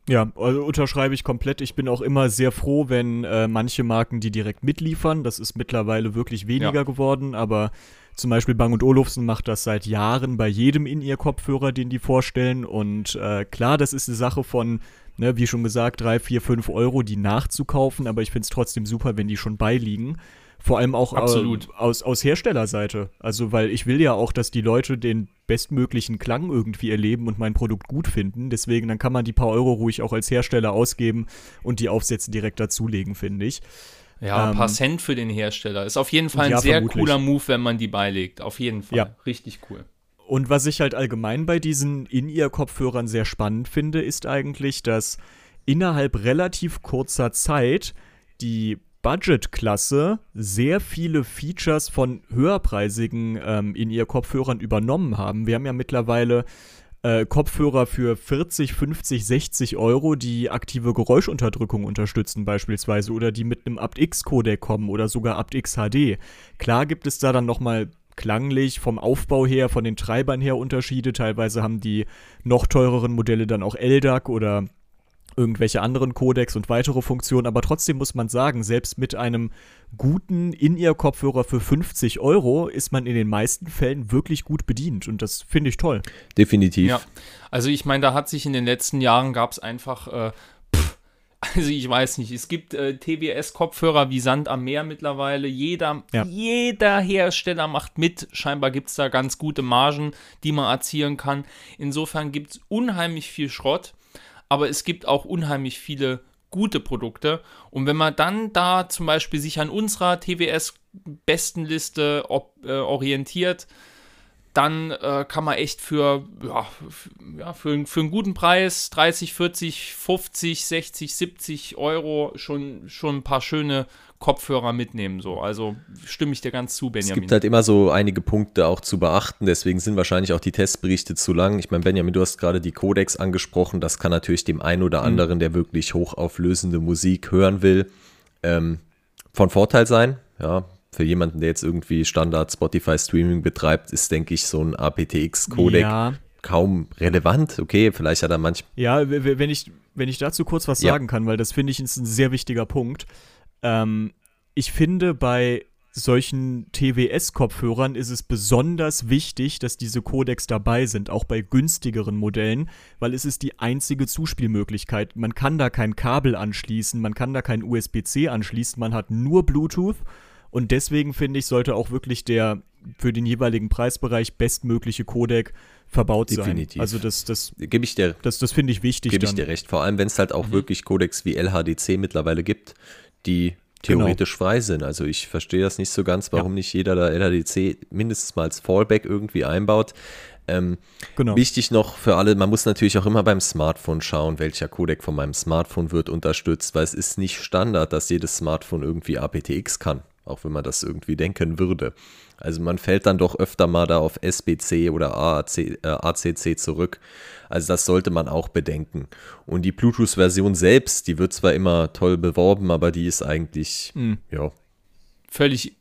Speaker 1: Ja, also unterschreibe ich komplett. Ich bin auch immer sehr froh, wenn äh, manche Marken die direkt mitliefern. Das ist mittlerweile wirklich weniger ja. geworden, aber zum Beispiel Bang Olufsen macht das seit Jahren bei jedem in ihr Kopfhörer, den die vorstellen. Und äh, klar, das ist eine Sache von, ne, wie schon gesagt, drei, vier, fünf Euro, die nachzukaufen, aber ich finde es trotzdem super, wenn die schon beiliegen. Vor allem auch äh, aus, aus Herstellerseite. Also, weil ich will ja auch, dass die Leute den bestmöglichen Klang irgendwie erleben und mein Produkt gut finden. Deswegen, dann kann man die paar Euro ruhig auch als Hersteller ausgeben und die Aufsätze direkt dazulegen, finde ich.
Speaker 2: Ja, ein paar ähm, Cent für den Hersteller. Ist auf jeden Fall ein ja, sehr vermutlich. cooler Move, wenn man die beilegt. Auf jeden Fall. Ja. Richtig cool.
Speaker 1: Und was ich halt allgemein bei diesen In-Ear-Kopfhörern sehr spannend finde, ist eigentlich, dass innerhalb relativ kurzer Zeit die Budget-Klasse sehr viele Features von höherpreisigen ähm, In-Ear-Kopfhörern übernommen haben. Wir haben ja mittlerweile äh, Kopfhörer für 40, 50, 60 Euro, die aktive Geräuschunterdrückung unterstützen beispielsweise oder die mit einem apt-X-Codec kommen oder sogar apt-X HD. Klar gibt es da dann nochmal klanglich vom Aufbau her, von den Treibern her Unterschiede. Teilweise haben die noch teureren Modelle dann auch LDAC oder irgendwelche anderen Codecs und weitere Funktionen, aber trotzdem muss man sagen, selbst mit einem guten In-Ear-Kopfhörer für 50 Euro ist man in den meisten Fällen wirklich gut bedient und das finde ich toll.
Speaker 3: Definitiv. Ja,
Speaker 2: also ich meine, da hat sich in den letzten Jahren gab es einfach äh, also ich weiß nicht, es gibt äh, TWS-Kopfhörer wie Sand am Meer mittlerweile. Jeder, ja. jeder Hersteller macht mit. Scheinbar gibt es da ganz gute Margen, die man erzielen kann. Insofern gibt es unheimlich viel Schrott aber es gibt auch unheimlich viele gute Produkte. Und wenn man dann da zum Beispiel sich an unserer TWS-Bestenliste äh, orientiert, dann äh, kann man echt für, ja, ja, für, für einen guten Preis 30, 40, 50, 60, 70 Euro schon, schon ein paar schöne Kopfhörer mitnehmen. So. Also stimme ich dir ganz zu, Benjamin.
Speaker 3: Es gibt halt immer so einige Punkte auch zu beachten, deswegen sind wahrscheinlich auch die Testberichte zu lang. Ich meine, Benjamin, du hast gerade die Codex angesprochen. Das kann natürlich dem einen oder mhm. anderen, der wirklich hochauflösende Musik hören will, ähm, von Vorteil sein. Ja, für jemanden, der jetzt irgendwie Standard Spotify Streaming betreibt, ist, denke ich, so ein aptX-Codec ja. kaum relevant. Okay, vielleicht hat er manchmal.
Speaker 1: Ja, wenn ich, wenn ich dazu kurz was ja. sagen kann, weil das finde ich ist ein sehr wichtiger Punkt. Ähm, ich finde, bei solchen TWS-Kopfhörern ist es besonders wichtig, dass diese Codecs dabei sind, auch bei günstigeren Modellen, weil es ist die einzige Zuspielmöglichkeit. Man kann da kein Kabel anschließen, man kann da kein USB-C anschließen, man hat nur Bluetooth und deswegen finde ich, sollte auch wirklich der für den jeweiligen Preisbereich bestmögliche Codec verbaut Definitiv. sein. Also das, das,
Speaker 3: gebe ich dir,
Speaker 1: das, das finde ich wichtig.
Speaker 3: Gebe ich dir recht. Vor allem, wenn es halt auch mhm. wirklich Codecs wie LHDC mittlerweile gibt, die theoretisch genau. frei sind. Also ich verstehe das nicht so ganz, warum ja. nicht jeder da LHDC mindestens mal als Fallback irgendwie einbaut. Ähm, genau. Wichtig noch für alle, man muss natürlich auch immer beim Smartphone schauen, welcher Codec von meinem Smartphone wird unterstützt, weil es ist nicht Standard, dass jedes Smartphone irgendwie aptX kann auch wenn man das irgendwie denken würde. Also man fällt dann doch öfter mal da auf SBC oder AAC, äh, ACC zurück. Also das sollte man auch bedenken. Und die Bluetooth-Version selbst, die wird zwar immer toll beworben, aber die ist eigentlich, mhm. ja.
Speaker 2: Völlig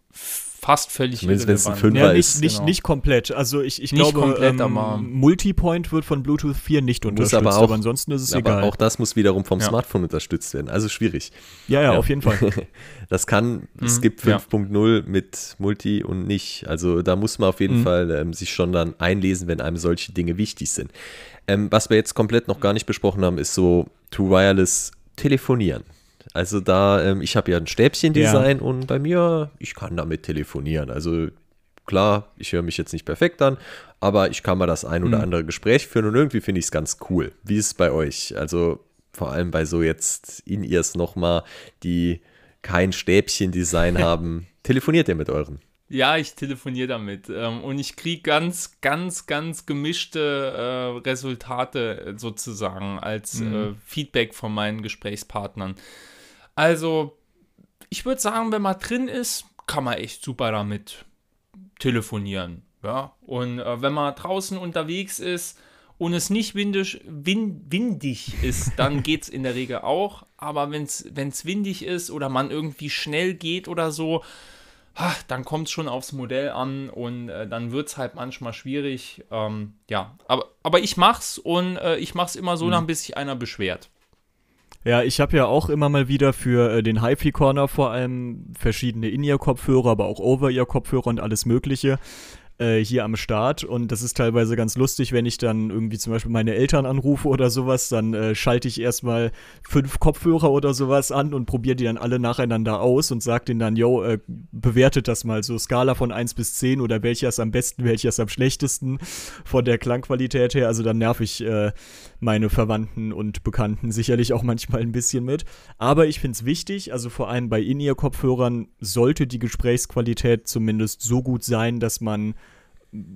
Speaker 2: fast völlig
Speaker 1: Zumindest wenn es ein Fünfer ja, nicht, ist. Nicht, genau. nicht komplett. Also ich, ich nicht glaube, komplett, ähm, Multipoint wird von Bluetooth 4 nicht unterstützt, aber, auch, aber ansonsten ist es aber egal.
Speaker 3: auch das muss wiederum vom ja. Smartphone unterstützt werden. Also schwierig.
Speaker 1: Ja, ja, ja. auf jeden Fall. [LAUGHS]
Speaker 3: das kann, mhm. es gibt 5.0 mit Multi und nicht. Also da muss man auf jeden mhm. Fall ähm, sich schon dann einlesen, wenn einem solche Dinge wichtig sind. Ähm, was wir jetzt komplett noch gar nicht besprochen haben, ist so True Wireless telefonieren. Also da, ähm, ich habe ja ein Stäbchen-Design ja. und bei mir, ich kann damit telefonieren. Also klar, ich höre mich jetzt nicht perfekt an, aber ich kann mal das ein oder mhm. andere Gespräch führen und irgendwie finde ich es ganz cool. Wie ist es bei euch? Also vor allem bei so jetzt In-Ears nochmal, die kein Stäbchen-Design [LAUGHS] haben. Telefoniert ihr mit euren?
Speaker 2: Ja, ich telefoniere damit ähm, und ich kriege ganz, ganz, ganz gemischte äh, Resultate äh, sozusagen als mhm. äh, Feedback von meinen Gesprächspartnern. Also, ich würde sagen, wenn man drin ist, kann man echt super damit telefonieren. Ja, und äh, wenn man draußen unterwegs ist und es nicht windisch, wind, windig ist, dann [LAUGHS] geht es in der Regel auch. Aber wenn es windig ist oder man irgendwie schnell geht oder so, ach, dann kommt es schon aufs Modell an und äh, dann wird es halt manchmal schwierig. Ähm, ja, aber, aber ich mach's und äh, ich mach's immer so mhm. lange, bis sich einer beschwert.
Speaker 1: Ja, ich habe ja auch immer mal wieder für äh, den HiFi Corner vor allem verschiedene In-Ear-Kopfhörer, aber auch Over-Ear-Kopfhörer und alles Mögliche äh, hier am Start. Und das ist teilweise ganz lustig, wenn ich dann irgendwie zum Beispiel meine Eltern anrufe oder sowas, dann äh, schalte ich erstmal fünf Kopfhörer oder sowas an und probiere die dann alle nacheinander aus und sage denen dann, yo, äh, bewertet das mal so Skala von 1 bis 10 oder welcher ist am besten, welcher ist am schlechtesten von der Klangqualität her, also dann nerv ich äh, meine Verwandten und Bekannten sicherlich auch manchmal ein bisschen mit, aber ich finde es wichtig, also vor allem bei In-Ear-Kopfhörern sollte die Gesprächsqualität zumindest so gut sein, dass man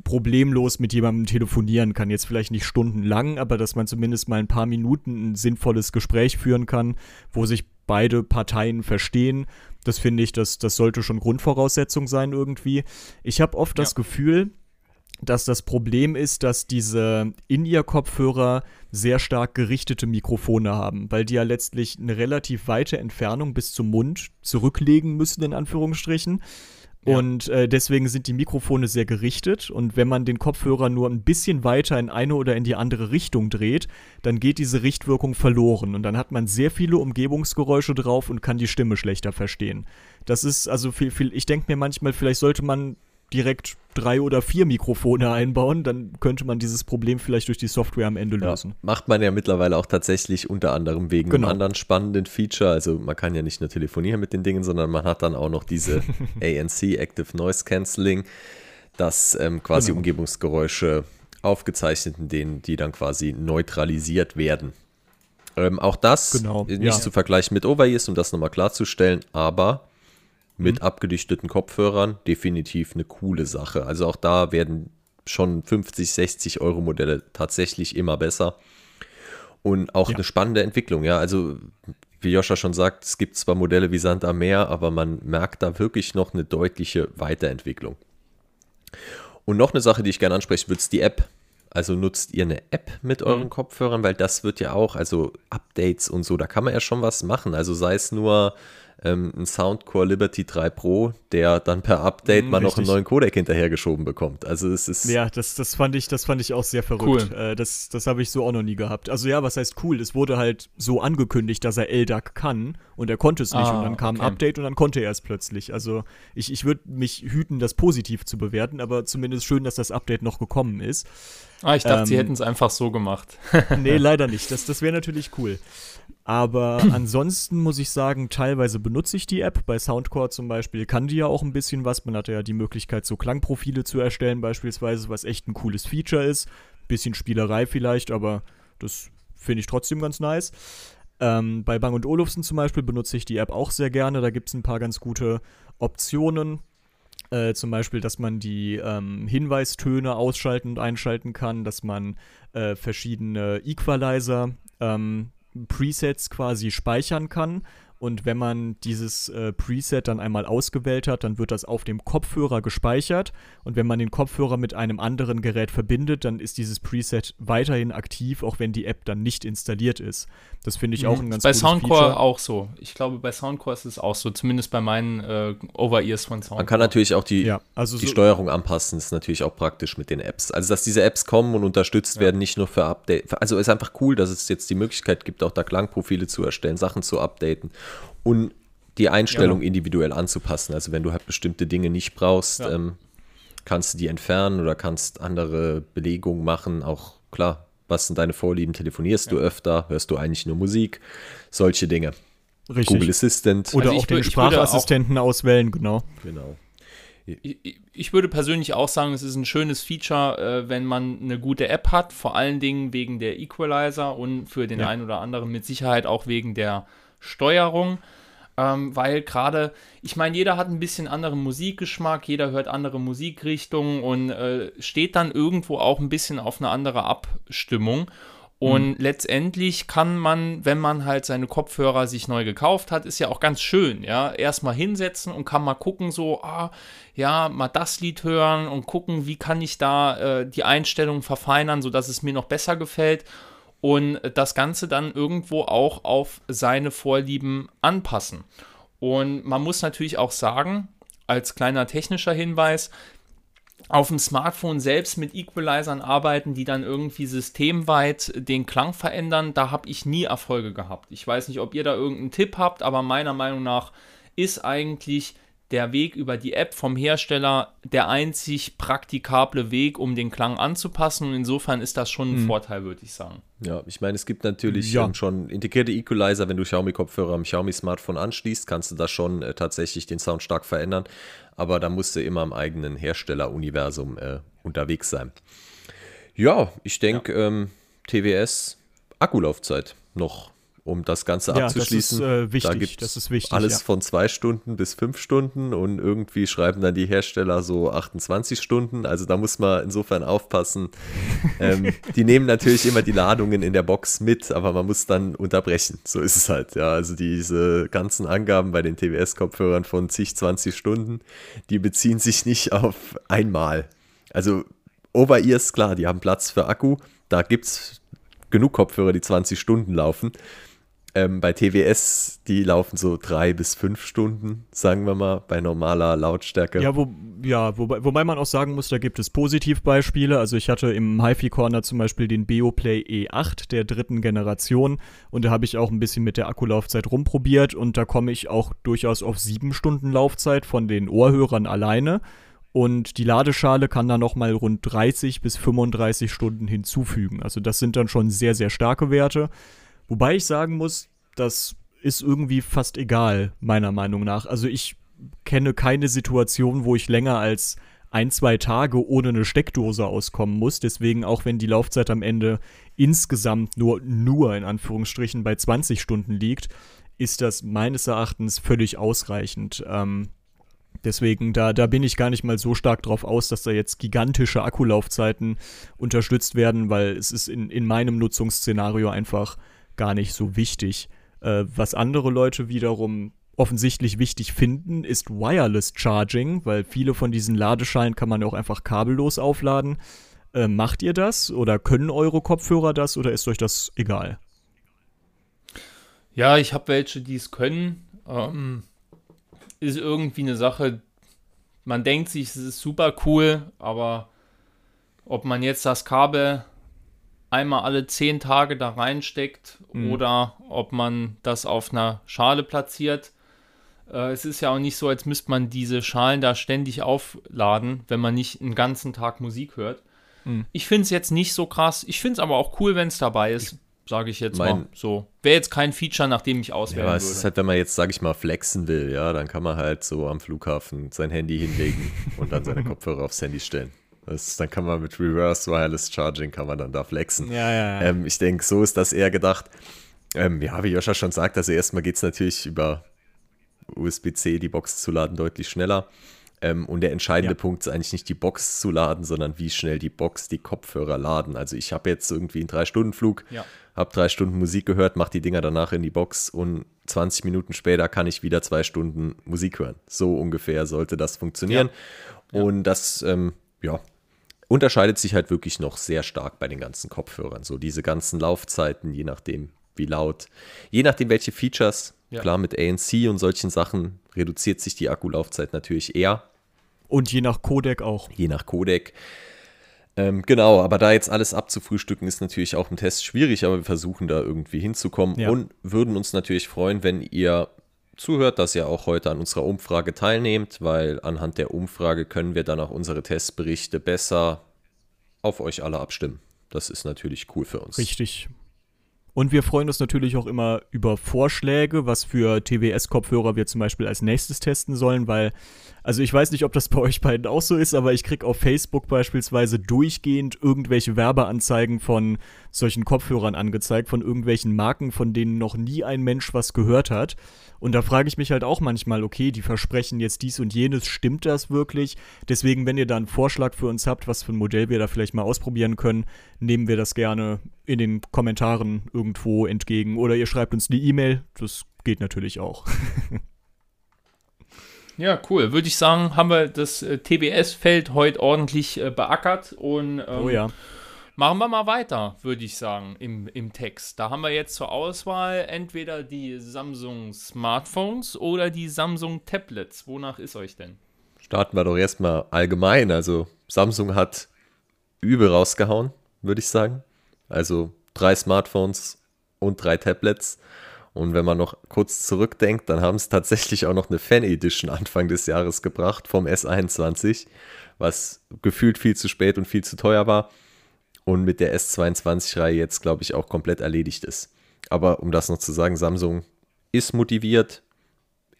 Speaker 1: problemlos mit jemandem telefonieren kann. Jetzt vielleicht nicht stundenlang, aber dass man zumindest mal ein paar Minuten ein sinnvolles Gespräch führen kann, wo sich beide Parteien verstehen. Das finde ich, das, das sollte schon Grundvoraussetzung sein irgendwie. Ich habe oft ja. das Gefühl, dass das Problem ist, dass diese In-Ear-Kopfhörer sehr stark gerichtete Mikrofone haben, weil die ja letztlich eine relativ weite Entfernung bis zum Mund zurücklegen müssen, in Anführungsstrichen. Und äh, deswegen sind die Mikrofone sehr gerichtet. Und wenn man den Kopfhörer nur ein bisschen weiter in eine oder in die andere Richtung dreht, dann geht diese Richtwirkung verloren. Und dann hat man sehr viele Umgebungsgeräusche drauf und kann die Stimme schlechter verstehen. Das ist also viel, viel. Ich denke mir manchmal, vielleicht sollte man direkt drei oder vier Mikrofone einbauen, dann könnte man dieses Problem vielleicht durch die Software am Ende lösen. Ja,
Speaker 3: macht man ja mittlerweile auch tatsächlich unter anderem wegen genau. einem anderen spannenden Feature. Also man kann ja nicht nur telefonieren mit den Dingen, sondern man hat dann auch noch diese [LAUGHS] ANC, Active Noise Cancelling, das ähm, quasi genau. Umgebungsgeräusche aufgezeichnet, in denen die dann quasi neutralisiert werden. Ähm, auch das genau, nicht ja. zu vergleichen mit Over-Ears, um das nochmal klarzustellen, aber mit mhm. abgedichteten Kopfhörern definitiv eine coole Sache. Also auch da werden schon 50, 60 Euro Modelle tatsächlich immer besser. Und auch ja. eine spannende Entwicklung, ja. Also, wie Joscha schon sagt, es gibt zwar Modelle wie Sand am Meer, aber man merkt da wirklich noch eine deutliche Weiterentwicklung. Und noch eine Sache, die ich gerne ansprechen würde, ist die App. Also nutzt ihr eine App mit euren mhm. Kopfhörern, weil das wird ja auch, also Updates und so, da kann man ja schon was machen. Also sei es nur ähm, ein Soundcore Liberty 3 Pro, der dann per Update mm, mal richtig. noch einen neuen Codec hinterhergeschoben bekommt. Also es ist.
Speaker 1: Ja, das, das fand ich, das fand ich auch sehr verrückt. Cool. Äh, das das habe ich so auch noch nie gehabt. Also ja, was heißt cool? Es wurde halt so angekündigt, dass er LDAC kann und er konnte es nicht ah, und dann kam okay. ein Update und dann konnte er es plötzlich. Also ich, ich würde mich hüten, das positiv zu bewerten, aber zumindest schön, dass das Update noch gekommen ist.
Speaker 2: Ah, ich dachte, ähm, sie hätten es einfach so gemacht.
Speaker 1: nee, [LAUGHS] leider nicht. Das, das wäre natürlich cool. Aber [CLEARS THROAT] ansonsten muss ich sagen, teilweise benutze ich die App. Bei Soundcore zum Beispiel kann die ja auch ein bisschen was. Man hat ja die Möglichkeit, so Klangprofile zu erstellen, beispielsweise, was echt ein cooles Feature ist. Bisschen Spielerei vielleicht, aber das finde ich trotzdem ganz nice. Ähm, bei Bang Olufsen zum Beispiel benutze ich die App auch sehr gerne. Da gibt es ein paar ganz gute Optionen. Äh, zum Beispiel, dass man die ähm, Hinweistöne ausschalten und einschalten kann, dass man äh, verschiedene Equalizer ähm, Presets quasi speichern kann und wenn man dieses äh, Preset dann einmal ausgewählt hat, dann wird das auf dem Kopfhörer gespeichert. Und wenn man den Kopfhörer mit einem anderen Gerät verbindet, dann ist dieses Preset weiterhin aktiv, auch wenn die App dann nicht installiert ist. Das finde ich mhm. auch ein ganz
Speaker 2: Bei Soundcore Feature. auch so. Ich glaube, bei Soundcore ist es auch so, zumindest bei meinen äh, Over-Ears von Soundcore.
Speaker 3: Man kann natürlich auch die, ja, also die so Steuerung anpassen, ist natürlich auch praktisch mit den Apps. Also, dass diese Apps kommen und unterstützt ja. werden, nicht nur für Update. Also, ist einfach cool, dass es jetzt die Möglichkeit gibt, auch da Klangprofile zu erstellen, Sachen zu updaten und die Einstellung ja. individuell anzupassen. Also wenn du halt bestimmte Dinge nicht brauchst, ja. ähm, kannst du die entfernen oder kannst andere Belegungen machen. Auch klar, was sind deine Vorlieben? Telefonierst ja. du öfter? Hörst du eigentlich nur Musik? Solche Dinge.
Speaker 1: Richtig. Google Assistant. Oder also auch den Sprachassistenten auch, auswählen, genau.
Speaker 3: Genau.
Speaker 2: Ich, ich, würde persönlich auch sagen, es ist ein schönes Feature, äh, wenn man eine gute App hat, vor allen Dingen wegen der Equalizer und für den ja. einen oder anderen mit Sicherheit auch wegen der Steuerung. ähm, weil gerade, ich meine, jeder hat ein bisschen anderen Musikgeschmack, jeder hört andere Musikrichtungen und äh, steht dann irgendwo auch ein bisschen auf eine andere Abstimmung. Und mhm. letztendlich kann man, wenn man halt seine Kopfhörer sich neu gekauft hat, ist ja auch ganz schön, ja, erstmal hinsetzen und kann mal gucken, so, ah, ja, mal das Lied hören und gucken, wie kann ich da äh, die Einstellungen verfeinern, sodass es mir noch besser gefällt und das Ganze dann irgendwo auch auf seine Vorlieben anpassen. Und man muss natürlich auch sagen, als kleiner technischer Hinweis, auf dem Smartphone selbst mit Equalizern arbeiten, die dann irgendwie systemweit den Klang verändern, da habe ich nie Erfolge gehabt. Ich weiß nicht, ob ihr da irgendeinen Tipp habt, aber meiner Meinung nach ist eigentlich der Weg über die App vom Hersteller der einzig praktikable Weg, um den Klang anzupassen. Und insofern ist das schon ein mhm. Vorteil, würde ich sagen.
Speaker 3: Ja, ich meine, es gibt natürlich ja. schon integrierte Equalizer. Wenn du Xiaomi-Kopfhörer am Xiaomi-Smartphone anschließt, kannst du da schon äh, tatsächlich den Sound stark verändern. Aber da musst du immer im eigenen Herstelleruniversum äh, unterwegs sein. Ja, ich denke, ja. ähm, TWS, Akkulaufzeit noch um das Ganze ja, abzuschließen.
Speaker 1: Das ist äh, wichtig. Da gibt das ist wichtig,
Speaker 3: alles ja. von zwei Stunden bis fünf Stunden und irgendwie schreiben dann die Hersteller so 28 Stunden. Also da muss man insofern aufpassen. [LAUGHS] ähm, die nehmen natürlich immer die Ladungen in der Box mit, aber man muss dann unterbrechen. So ist es halt. Ja, also diese ganzen Angaben bei den TWS-Kopfhörern von zig, 20 Stunden, die beziehen sich nicht auf einmal. Also Over-Ears, klar, die haben Platz für Akku. Da gibt es genug Kopfhörer, die 20 Stunden laufen. Ähm, bei TWS, die laufen so drei bis fünf Stunden, sagen wir mal, bei normaler Lautstärke.
Speaker 1: Ja, wo, ja wobei, wobei man auch sagen muss, da gibt es Positivbeispiele. Also ich hatte im HiFi Corner zum Beispiel den Beoplay E8 der dritten Generation und da habe ich auch ein bisschen mit der Akkulaufzeit rumprobiert und da komme ich auch durchaus auf sieben Stunden Laufzeit von den Ohrhörern alleine. Und die Ladeschale kann da nochmal rund 30 bis 35 Stunden hinzufügen. Also das sind dann schon sehr, sehr starke Werte. Wobei ich sagen muss, das ist irgendwie fast egal, meiner Meinung nach. Also ich kenne keine Situation, wo ich länger als ein, zwei Tage ohne eine Steckdose auskommen muss. Deswegen, auch wenn die Laufzeit am Ende insgesamt nur, nur in Anführungsstrichen bei 20 Stunden liegt, ist das meines Erachtens völlig ausreichend. Ähm, deswegen, da, da bin ich gar nicht mal so stark drauf aus, dass da jetzt gigantische Akkulaufzeiten unterstützt werden, weil es ist in, in meinem Nutzungsszenario einfach gar nicht so wichtig. Äh, was andere Leute wiederum offensichtlich wichtig finden, ist Wireless Charging, weil viele von diesen Ladeschalen kann man ja auch einfach kabellos aufladen. Äh, macht ihr das oder können eure Kopfhörer das oder ist euch das egal?
Speaker 2: Ja, ich habe welche, die es können. Ähm, ist irgendwie eine Sache, man denkt sich, es ist super cool, aber ob man jetzt das Kabel einmal alle zehn Tage da reinsteckt mhm. oder ob man das auf einer Schale platziert. Äh, es ist ja auch nicht so, als müsste man diese Schalen da ständig aufladen, wenn man nicht einen ganzen Tag Musik hört. Mhm. Ich finde es jetzt nicht so krass. Ich finde es aber auch cool, wenn es dabei ist. Sage ich jetzt mein, mal so. Wäre jetzt kein Feature, nach dem ich auswählen ja,
Speaker 3: würde. Es ist halt, wenn man jetzt, sage ich mal, flexen will, ja, dann kann man halt so am Flughafen sein Handy hinlegen [LAUGHS] und dann seine Kopfhörer aufs Handy stellen. Das, dann kann man mit Reverse Wireless Charging kann man dann da flexen.
Speaker 1: Ja, ja,
Speaker 3: ja. Ähm, ich denke, so ist das eher gedacht. Ähm, ja, wie Joscha schon sagt, also erstmal geht es natürlich über USB-C die Box zu laden deutlich schneller. Ähm, und der entscheidende ja. Punkt ist eigentlich nicht die Box zu laden, sondern wie schnell die Box die Kopfhörer laden. Also ich habe jetzt irgendwie einen Drei-Stunden-Flug, ja. habe drei Stunden Musik gehört, mache die Dinger danach in die Box und 20 Minuten später kann ich wieder zwei Stunden Musik hören. So ungefähr sollte das funktionieren. Ja. Und das, ähm, ja, unterscheidet sich halt wirklich noch sehr stark bei den ganzen Kopfhörern. So diese ganzen Laufzeiten, je nachdem, wie laut, je nachdem, welche Features. Ja. Klar, mit ANC und solchen Sachen reduziert sich die Akkulaufzeit natürlich eher.
Speaker 1: Und je nach Codec auch.
Speaker 3: Je nach Codec. Ähm, genau, aber da jetzt alles abzufrühstücken, ist natürlich auch im Test schwierig, aber wir versuchen da irgendwie hinzukommen ja. und würden uns natürlich freuen, wenn ihr zuhört, dass ihr auch heute an unserer Umfrage teilnehmt, weil anhand der Umfrage können wir dann auch unsere Testberichte besser auf euch alle abstimmen. Das ist natürlich cool für uns.
Speaker 1: Richtig. Und wir freuen uns natürlich auch immer über Vorschläge, was für TWS-Kopfhörer wir zum Beispiel als nächstes testen sollen, weil Also ich weiß nicht, ob das bei euch beiden auch so ist, aber ich kriege auf Facebook beispielsweise durchgehend irgendwelche Werbeanzeigen von solchen Kopfhörern angezeigt, von irgendwelchen Marken, von denen noch nie ein Mensch was gehört hat. Und da frage ich mich halt auch manchmal, okay, die versprechen jetzt dies und jenes, stimmt das wirklich? Deswegen, wenn ihr da einen Vorschlag für uns habt, was für ein Modell wir da vielleicht mal ausprobieren können, nehmen wir das gerne in den Kommentaren irgendwo entgegen. Oder ihr schreibt uns eine E-Mail, das geht natürlich auch. [LAUGHS]
Speaker 2: Ja, cool. Würde ich sagen, haben wir das äh, TBS-Feld heute ordentlich äh, beackert und ähm,
Speaker 1: oh ja.
Speaker 2: machen wir mal weiter, würde ich sagen, im, im Text. Da haben wir jetzt zur Auswahl entweder die Samsung Smartphones oder die Samsung Tablets. Wonach ist euch denn?
Speaker 3: Starten wir doch erstmal allgemein. Also Samsung hat übel rausgehauen, würde ich sagen. Also drei Smartphones und drei Tablets. Und wenn man noch kurz zurückdenkt, dann haben es tatsächlich auch noch eine Fan Edition Anfang des Jahres gebracht vom S21, was gefühlt viel zu spät und viel zu teuer war und mit der S22-Reihe jetzt, glaube ich, auch komplett erledigt ist. Aber um das noch zu sagen, Samsung ist motiviert,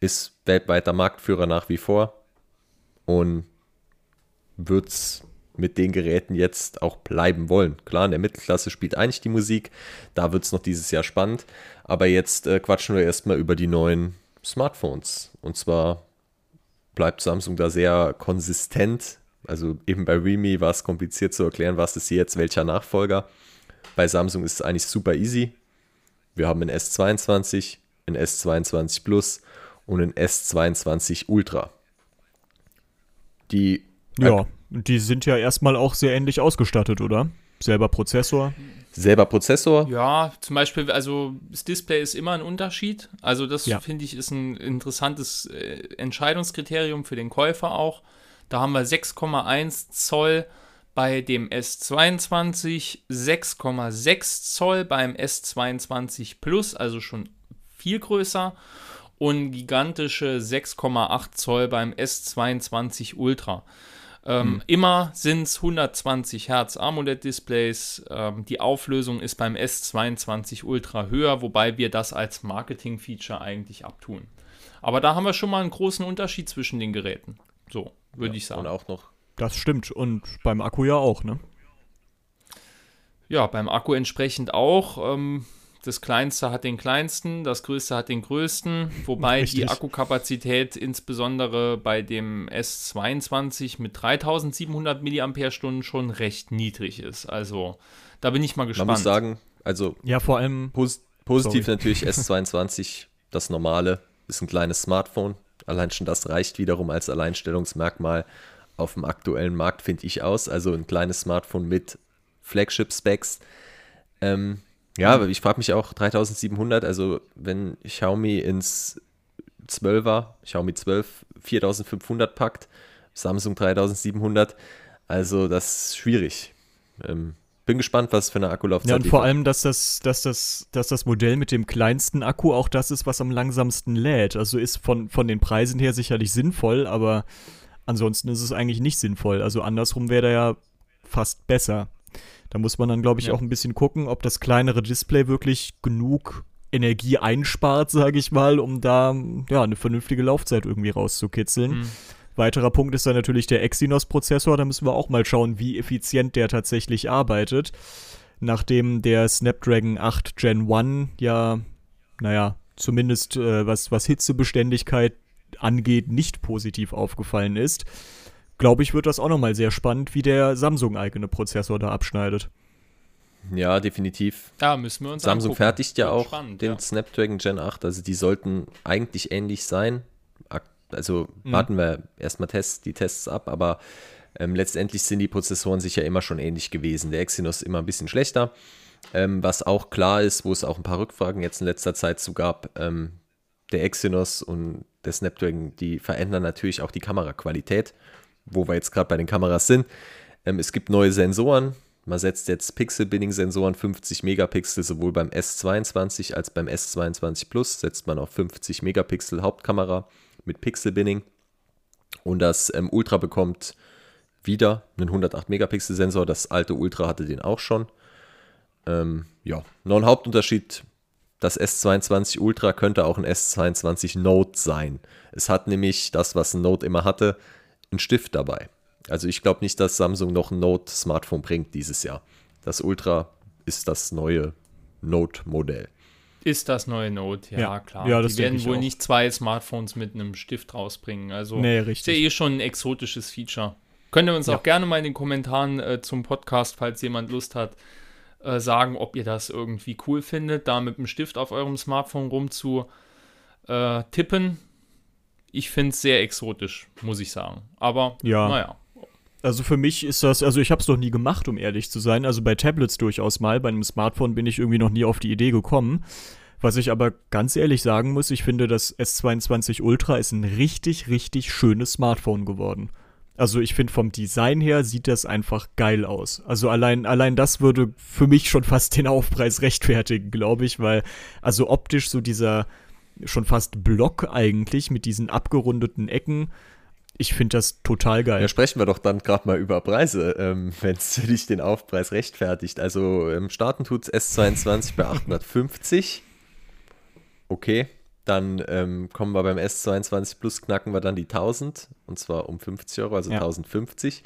Speaker 3: ist weltweiter Marktführer nach wie vor und wird es mit den Geräten jetzt auch bleiben wollen. Klar, in der Mittelklasse spielt eigentlich die Musik, da wird es noch dieses Jahr spannend. Aber jetzt äh, quatschen wir erstmal über die neuen Smartphones. Und zwar bleibt Samsung da sehr konsistent. Also eben bei Realme war es kompliziert zu erklären, was ist jetzt welcher Nachfolger. Bei Samsung ist es eigentlich super easy. Wir haben ein S22, ein S22 Plus und ein S22 Ultra. Die
Speaker 1: ja, die sind ja erstmal auch sehr ähnlich ausgestattet, oder? Selber Prozessor.
Speaker 3: Selber Prozessor?
Speaker 2: Ja, zum Beispiel, also das Display ist immer ein Unterschied. Also das ja. finde ich ist ein interessantes äh, Entscheidungskriterium für den Käufer auch. Da haben wir 6,1 Zoll bei dem S22, 6,6 Zoll beim S22 Plus, also schon viel größer und gigantische 6,8 Zoll beim S22 Ultra. Ähm, mhm. Immer sind es 120 Hertz AMOLED-Displays. Ähm, die Auflösung ist beim S22 Ultra höher, wobei wir das als Marketing-Feature eigentlich abtun. Aber da haben wir schon mal einen großen Unterschied zwischen den Geräten. So, würde ja, ich sagen.
Speaker 3: Und auch noch.
Speaker 1: Das stimmt. Und beim Akku ja auch, ne?
Speaker 2: Ja, beim Akku entsprechend auch. Ähm, das kleinste hat den kleinsten, das größte hat den größten, wobei Richtig. die Akkukapazität insbesondere bei dem S22 mit 3700 mAh schon recht niedrig ist. Also da bin ich mal gespannt.
Speaker 3: Man muss sagen, also
Speaker 1: ja, vor allem
Speaker 3: pos positiv sorry. natürlich [LAUGHS] S22, das normale, ist ein kleines Smartphone. Allein schon das reicht wiederum als Alleinstellungsmerkmal auf dem aktuellen Markt, finde ich aus. Also ein kleines Smartphone mit Flagship-Specs. Ähm, ja, aber ich frage mich auch 3700, also wenn Xiaomi ins 12er, Xiaomi 12 4500 packt, Samsung 3700, also das ist schwierig. Ähm, bin gespannt, was für eine Akkulaufzeit.
Speaker 1: Ja, und vor allem, dass das, dass, das, dass das Modell mit dem kleinsten Akku auch das ist, was am langsamsten lädt. Also ist von, von den Preisen her sicherlich sinnvoll, aber ansonsten ist es eigentlich nicht sinnvoll. Also andersrum wäre der ja fast besser. Da muss man dann, glaube ich, ja. auch ein bisschen gucken, ob das kleinere Display wirklich genug Energie einspart, sage ich mal, um da ja eine vernünftige Laufzeit irgendwie rauszukitzeln. Mhm. Weiterer Punkt ist dann natürlich der Exynos-Prozessor. Da müssen wir auch mal schauen, wie effizient der tatsächlich arbeitet. Nachdem der Snapdragon 8 Gen 1 ja, naja, zumindest äh, was, was Hitzebeständigkeit angeht, nicht positiv aufgefallen ist, glaube ich, wird das auch nochmal sehr spannend, wie der Samsung-eigene Prozessor da abschneidet.
Speaker 3: Ja, definitiv.
Speaker 2: Ja, müssen wir uns
Speaker 3: Samsung angucken. fertigt ja auch spannend, den ja. Snapdragon Gen 8, also die sollten eigentlich ähnlich sein. Also mhm. warten wir erstmal Tests, die Tests ab, aber ähm, letztendlich sind die Prozessoren sicher immer schon ähnlich gewesen. Der Exynos immer ein bisschen schlechter. Ähm, was auch klar ist, wo es auch ein paar Rückfragen jetzt in letzter Zeit zu gab, ähm, der Exynos und der Snapdragon, die verändern natürlich auch die Kameraqualität wo wir jetzt gerade bei den Kameras sind. Ähm, es gibt neue Sensoren. Man setzt jetzt Pixel-Binning-Sensoren 50 Megapixel sowohl beim S22 als beim S22 Plus. Setzt man auf 50 Megapixel Hauptkamera mit Pixel-Binning. Und das ähm, Ultra bekommt wieder einen 108 Megapixel Sensor. Das alte Ultra hatte den auch schon. Ähm, ja, noch ein Hauptunterschied das S22 Ultra könnte auch ein S22 Note sein. Es hat nämlich das, was ein Note immer hatte, einen Stift dabei. Also ich glaube nicht, dass Samsung noch ein Note-Smartphone bringt dieses Jahr. Das Ultra ist das neue Note-Modell.
Speaker 2: Ist das neue Note, ja,
Speaker 1: Ja.
Speaker 2: klar.
Speaker 1: Ja, das
Speaker 2: Die werden wohl
Speaker 1: auch.
Speaker 2: nicht zwei Smartphones mit einem Stift rausbringen. Also
Speaker 1: Nee,
Speaker 2: ist ja
Speaker 1: richtig.
Speaker 2: eh schon ein exotisches Feature. Könnt ihr uns
Speaker 1: Ja.
Speaker 2: auch gerne mal in den Kommentaren äh, zum Podcast, falls jemand Lust hat, äh, sagen, ob ihr das irgendwie cool findet, da mit dem Stift auf eurem Smartphone rumzu äh, tippen. Ich finde es sehr exotisch, muss ich sagen. Aber
Speaker 1: Ja.
Speaker 2: naja.
Speaker 1: Also für mich ist das, also ich habe es noch nie gemacht, um ehrlich zu sein. Also bei Tablets durchaus mal, bei einem Smartphone bin ich irgendwie noch nie auf die Idee gekommen. Was ich aber ganz ehrlich sagen muss, ich finde, das S22 Ultra ist ein richtig, richtig schönes Smartphone geworden. Also ich finde vom Design her sieht das einfach geil aus. Also allein, allein das würde für mich schon fast den Aufpreis rechtfertigen, glaube ich, weil also optisch so dieser schon fast Block eigentlich mit diesen abgerundeten Ecken, ich finde das total geil.
Speaker 3: Ja, sprechen wir doch dann gerade mal über Preise, ähm, [LAUGHS] wenn es für dich den Aufpreis rechtfertigt. Also ähm, starten tut S22 bei 850. Okay, dann ähm, kommen wir beim S22 Plus, knacken wir dann die 1000 und zwar um 50 Euro, also
Speaker 1: Ja.
Speaker 3: 1050.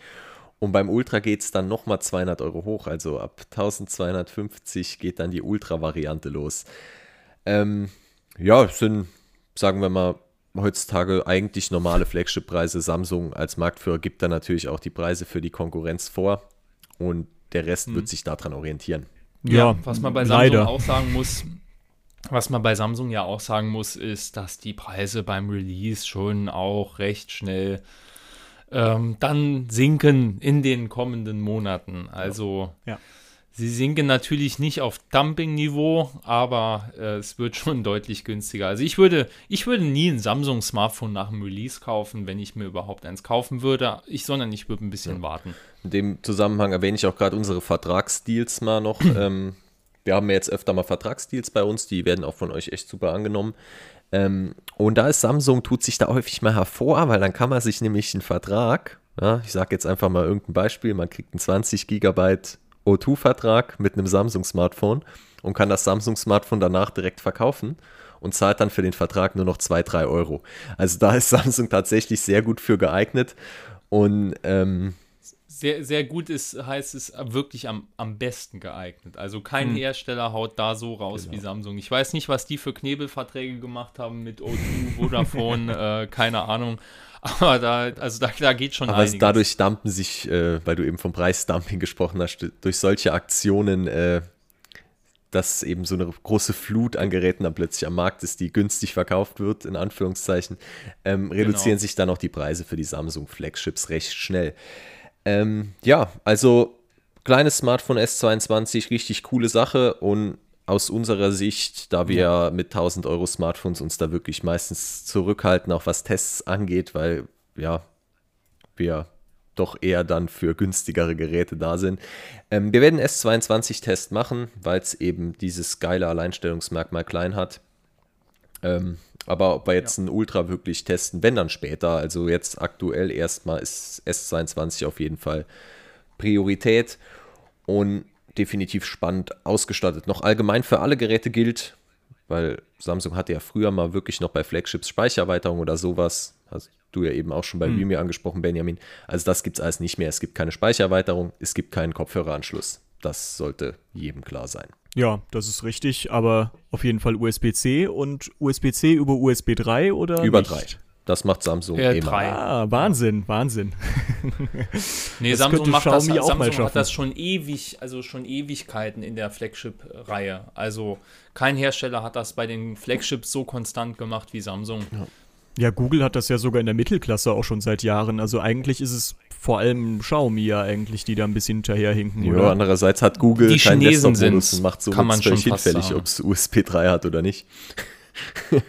Speaker 3: Und beim Ultra geht es dann nochmal 200 Euro hoch, also ab 1250 geht dann die Ultra-Variante los. Ähm, ja, es sind, sagen wir mal, heutzutage eigentlich normale Flagship-Preise. Samsung als Marktführer gibt da natürlich auch die Preise für die Konkurrenz vor und der Rest wird sich daran orientieren.
Speaker 2: Ja, was man bei Samsung
Speaker 1: leider.
Speaker 2: auch sagen muss, was man bei Samsung ja auch sagen muss, ist, dass die Preise beim Release schon auch recht schnell ähm, dann sinken in den kommenden Monaten. Also
Speaker 1: Ja.
Speaker 2: Sie sinken natürlich nicht auf Dumping-Niveau, aber äh, es wird schon [LAUGHS] deutlich günstiger. Also ich würde, ich würde nie ein Samsung-Smartphone nach dem Release kaufen, wenn ich mir überhaupt eins kaufen würde, ich, sondern ich würde ein bisschen warten.
Speaker 3: In dem Zusammenhang erwähne ich auch gerade unsere Vertragsdeals mal noch. [CLEARS THROAT] ähm, wir haben ja jetzt öfter mal Vertragsdeals bei uns, die werden auch von euch echt super angenommen. Ähm, und da ist Samsung, tut sich da häufig mal hervor, weil dann kann man sich nämlich einen Vertrag, ja, ich sage jetzt einfach mal irgendein Beispiel, man kriegt einen 20 Gigabyte O2-Vertrag mit einem Samsung-Smartphone und kann das Samsung-Smartphone danach direkt verkaufen und zahlt dann für den Vertrag nur noch 2, 3 Euro. Also da ist [LAUGHS] Samsung tatsächlich sehr gut für geeignet. Und ähm,
Speaker 2: Sehr, sehr gut ist, heißt es wirklich am, am besten geeignet. Also kein
Speaker 1: Hm.
Speaker 2: Hersteller haut da so raus
Speaker 1: Genau.
Speaker 2: wie Samsung. Ich weiß nicht, was die für Knebelverträge gemacht haben mit O2, Vodafone, [LAUGHS] äh, keine Ahnung. Aber da, also da, da geht schon
Speaker 3: Aber
Speaker 2: einiges.
Speaker 3: es, dadurch dampen sich, äh, weil du eben vom Preisdumping gesprochen hast, durch solche Aktionen, äh, dass eben so eine große Flut an Geräten dann plötzlich am Markt ist, die günstig verkauft wird, in Anführungszeichen, ähm, reduzieren
Speaker 2: Genau.
Speaker 3: sich dann auch die Preise für die Samsung Flagships recht schnell. Ähm, ja, also kleines Smartphone S22, richtig coole Sache und aus unserer Sicht, da wir mit 1000 Euro Smartphones uns da wirklich meistens zurückhalten, auch was Tests angeht, weil ja, wir doch eher dann für günstigere Geräte da sind. Ähm, wir werden einen S22-Test machen, weil es eben dieses geile Alleinstellungsmerkmal klein hat. Ähm, aber ob wir jetzt einen Ultra wirklich testen, wenn dann später, also jetzt aktuell erstmal ist S22 auf jeden Fall Priorität und definitiv spannend ausgestattet. Noch allgemein für alle Geräte gilt, weil Samsung hatte ja früher mal wirklich noch bei Flagships Speichererweiterung oder sowas. Hast du ja eben auch schon bei
Speaker 1: Hm.
Speaker 3: Vimeo angesprochen, Benjamin. Also das gibt es alles nicht mehr. Es gibt keine Speichererweiterung, es gibt keinen Kopfhöreranschluss. Das sollte jedem klar sein.
Speaker 1: Ja, das ist richtig, aber auf jeden Fall USB-C und USB-C über USB 3 oder
Speaker 3: Über
Speaker 1: nicht?
Speaker 3: drei. Das macht Samsung
Speaker 2: Äh,
Speaker 3: immer.
Speaker 2: drei.
Speaker 1: Ah, Wahnsinn, Wahnsinn. [LAUGHS]
Speaker 2: Nee,
Speaker 1: Das
Speaker 2: Samsung macht das, Samsung hat das schon ewig, also schon Ewigkeiten in der Flagship-Reihe. Also kein Hersteller hat das bei den Flagships so konstant gemacht wie Samsung.
Speaker 1: Ja, Google hat das ja sogar in der Mittelklasse auch schon seit Jahren. Also eigentlich ist es vor allem Xiaomi ja eigentlich, die da ein bisschen hinterherhinken,
Speaker 3: Ja,
Speaker 1: oder?
Speaker 3: andererseits hat Google
Speaker 2: Die
Speaker 3: keinen
Speaker 2: Chinesen
Speaker 3: Desktop-Modus und macht so
Speaker 2: kann man schon
Speaker 3: hinfällig, ob es USB 3 hat oder nicht. [LAUGHS]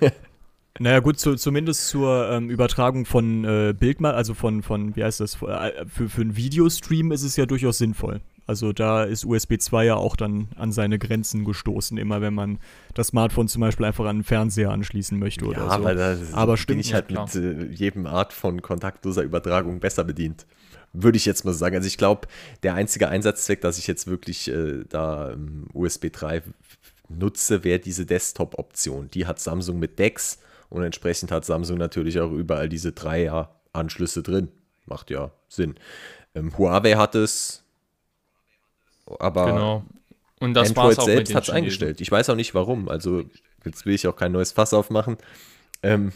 Speaker 1: Naja, gut, zu, zumindest zur ähm, Übertragung von äh, Bildmal, also von, von, wie heißt das, äh, für, für einen Videostream ist es ja durchaus sinnvoll. Also da ist USB 2 ja auch dann an seine Grenzen gestoßen, immer wenn man das Smartphone zum Beispiel einfach an den Fernseher anschließen möchte oder so. Aber
Speaker 3: bin
Speaker 1: stimmt,
Speaker 3: ich halt
Speaker 2: ja,
Speaker 3: mit äh, jedem Art von kontaktloser Übertragung besser bedient. Würde ich jetzt mal sagen. Also ich glaube, der einzige Einsatzzweck, dass ich jetzt wirklich äh, da ähm, USB 3 nutze, wäre diese Desktop-Option. Die hat Samsung mit DeX und entsprechend hat Samsung natürlich auch überall diese Dreier-Anschlüsse drin. Macht ja Sinn. Ähm, Huawei hat es, aber
Speaker 2: Genau. Und das
Speaker 3: Android selbst hat es eingestellt. Ich weiß auch nicht warum. Also jetzt will ich auch kein neues Fass aufmachen. Ähm,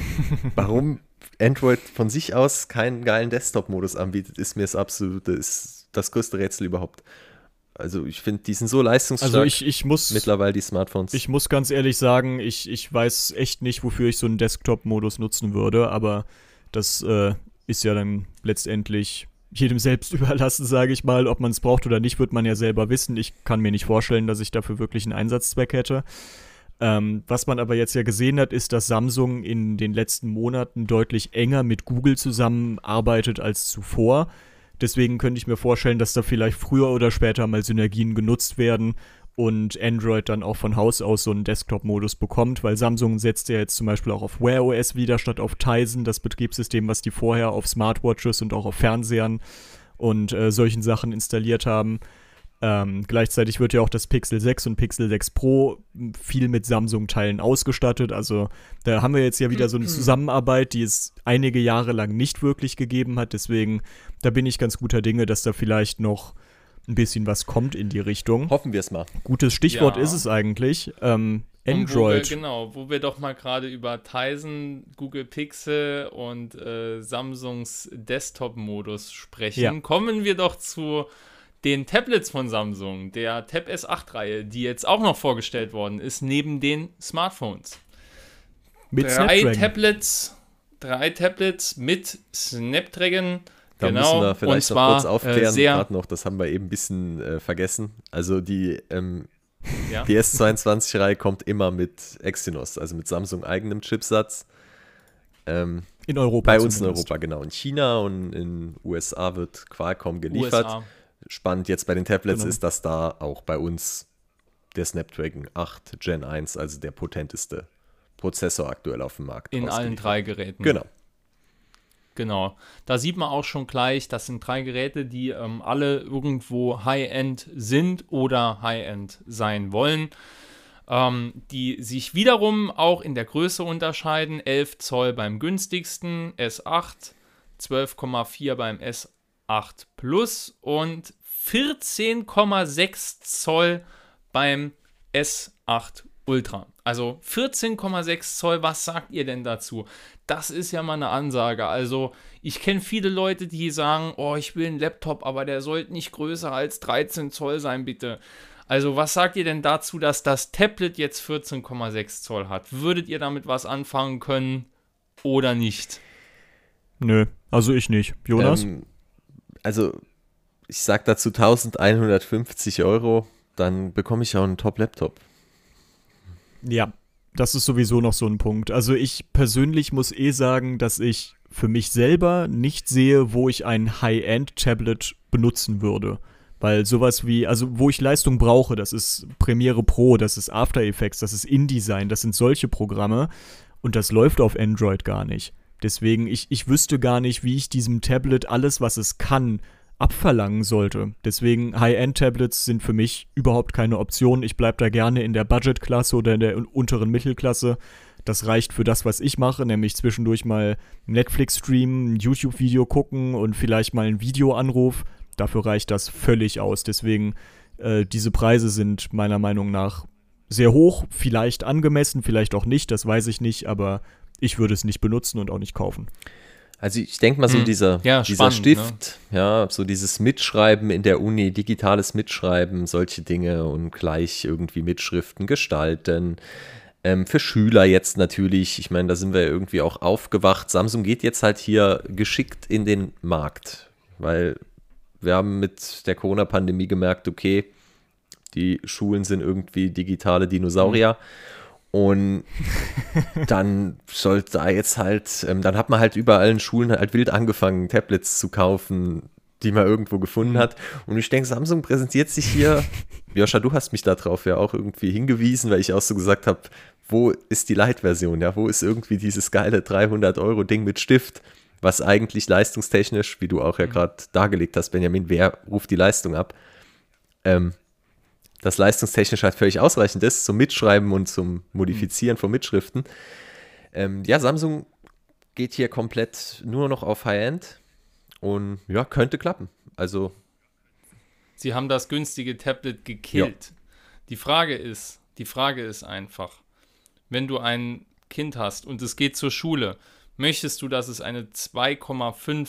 Speaker 3: [LAUGHS] warum Android von sich aus keinen geilen Desktop-Modus anbietet, ist mir das absolute, ist das größte Rätsel überhaupt. Also ich finde, die sind so leistungsstark
Speaker 1: Also ich, ich muss
Speaker 3: mittlerweile, die Smartphones.
Speaker 1: Ich muss ganz ehrlich sagen, ich, ich weiß echt nicht, wofür ich so einen Desktop-Modus nutzen würde, aber das äh, ist ja dann letztendlich jedem selbst [LAUGHS] überlassen, sage ich mal. Ob man es braucht oder nicht, wird man ja selber wissen. Ich kann mir nicht vorstellen, dass ich dafür wirklich einen Einsatzzweck hätte. Ähm, was man aber jetzt ja gesehen hat, ist, dass Samsung in den letzten Monaten deutlich enger mit Google zusammenarbeitet als zuvor. Deswegen könnte ich mir vorstellen, dass da vielleicht früher oder später mal Synergien genutzt werden und Android dann auch von Haus aus so einen Desktop-Modus bekommt, weil Samsung setzt ja jetzt zum Beispiel auch auf Wear OS wieder statt auf Tizen, das Betriebssystem, was die vorher auf Smartwatches und auch auf Fernsehern und äh, solchen Sachen installiert haben. Ähm, gleichzeitig wird ja auch das Pixel 6 und Pixel 6 Pro viel mit Samsung-Teilen ausgestattet. Also da haben wir jetzt ja wieder so eine Zusammenarbeit, die es einige Jahre lang nicht wirklich gegeben hat. Deswegen, da bin ich ganz guter Dinge, dass da vielleicht noch ein bisschen was kommt in die Richtung.
Speaker 3: Hoffen wir es mal.
Speaker 1: Gutes Stichwort
Speaker 2: Ja.
Speaker 1: ist es eigentlich. Ähm,
Speaker 2: Und Wo wir,
Speaker 1: Android.
Speaker 2: genau, wo wir doch mal gerade über Tizen, Google Pixel und äh, Samsungs Desktop-Modus sprechen,
Speaker 1: Ja.
Speaker 2: kommen wir doch zu den Tablets von Samsung, der Tab S8-Reihe, die jetzt auch noch vorgestellt worden ist, neben den Smartphones.
Speaker 1: mit
Speaker 2: drei
Speaker 1: Snapdragon.
Speaker 2: Tablets, drei Tablets mit Snapdragon.
Speaker 3: Da
Speaker 2: genau,
Speaker 3: müssen wir
Speaker 2: und
Speaker 3: vielleicht noch kurz aufklären,
Speaker 2: äh,
Speaker 3: gerade noch, das haben wir eben ein bisschen äh, vergessen. Also die, ähm,
Speaker 2: ja,
Speaker 3: die S22-Reihe kommt immer mit Exynos, also mit Samsung eigenem Chipsatz. Ähm,
Speaker 1: in Europa.
Speaker 3: bei uns in
Speaker 1: zumindest.
Speaker 3: Europa, genau. In China und in USA wird Qualcomm geliefert.
Speaker 2: USA.
Speaker 3: Spannend jetzt bei den Tablets
Speaker 1: Genau.
Speaker 3: ist, dass da auch bei uns der Snapdragon 8 Gen 1, also der potenteste Prozessor aktuell auf dem Markt
Speaker 2: In allen drei Geräten.
Speaker 3: Genau.
Speaker 2: Genau. Da sieht man auch schon gleich, das sind drei Geräte, die ähm, alle irgendwo High-End sind oder High-End sein wollen. Ähm, die sich wiederum auch in der Größe unterscheiden. 11 Zoll beim günstigsten S8, 12,4 beim S8 Plus und 14,6 Zoll beim S8 Ultra. Also 14,6 Zoll, was sagt ihr denn dazu? Das ist ja mal eine Ansage. Also ich kenne viele Leute, die sagen, oh, ich will einen Laptop, aber der sollte nicht größer als 13 Zoll sein, bitte. Also was sagt ihr denn dazu, dass das Tablet jetzt 14,6 Zoll hat? Würdet ihr damit was anfangen können oder nicht?
Speaker 1: Nö, also ich nicht. Jonas?
Speaker 3: Ähm, also, ich sag dazu 1150 Euro, dann bekomme ich auch einen Top-Laptop.
Speaker 1: Ja, das ist sowieso noch so ein Punkt. Also ich persönlich muss eh sagen, dass ich für mich selber nicht sehe, wo ich ein High-End-Tablet benutzen würde. Weil sowas wie, also wo ich Leistung brauche, das ist Premiere Pro, das ist After Effects, das ist InDesign, das sind solche Programme und das läuft auf Android gar nicht. Deswegen, ich, ich wüsste gar nicht, wie ich diesem Tablet alles, was es kann, abverlangen sollte. Deswegen High-End-Tablets sind für mich überhaupt keine Option. Ich bleibe da gerne in der Budget-Klasse oder in der un- unteren Mittelklasse. Das reicht für das, was ich mache, nämlich zwischendurch mal Netflix streamen, ein YouTube-Video gucken und vielleicht mal einen Videoanruf. Dafür reicht das völlig aus. Deswegen, äh, diese Preise sind meiner Meinung nach sehr hoch, vielleicht angemessen, vielleicht auch nicht, das weiß ich nicht, aber ich würde es nicht benutzen und auch nicht kaufen.
Speaker 3: Also ich denke mal so
Speaker 2: Hm.
Speaker 3: dieser,
Speaker 2: Ja,
Speaker 3: dieser
Speaker 2: spannend,
Speaker 3: Stift, ja, so dieses Mitschreiben in der Uni, digitales Mitschreiben, solche Dinge und gleich irgendwie Mitschriften gestalten. Ähm, für Schüler jetzt natürlich, ich meine, da sind wir irgendwie auch aufgewacht. Samsung geht jetzt halt hier geschickt in den Markt, weil wir haben mit der Corona-Pandemie gemerkt, okay, die Schulen sind irgendwie digitale Dinosaurier. Und dann sollte da jetzt halt, ähm, dann hat man halt überall in Schulen halt wild angefangen, Tablets zu kaufen, die man irgendwo gefunden hat. Und ich denke, Samsung präsentiert sich hier. [LAUGHS] Joscha, du hast mich da drauf ja auch irgendwie hingewiesen, weil ich auch so gesagt habe, wo ist die Light-Version? Ja, wo ist irgendwie dieses geile 300-Euro-Ding mit Stift, was eigentlich leistungstechnisch, wie du auch ja gerade dargelegt hast, Benjamin, wer ruft die Leistung ab? Ähm, das leistungstechnisch halt völlig ausreichend ist zum Mitschreiben und zum Modifizieren von Mitschriften. Ähm, ja, Samsung geht hier komplett nur noch auf High-End und ja, könnte klappen. Also.
Speaker 2: Sie haben das günstige Tablet gekillt. Ja. Die Frage ist, die Frage ist einfach, wenn du ein Kind hast und es geht zur Schule, möchtest du, dass es eine 2,5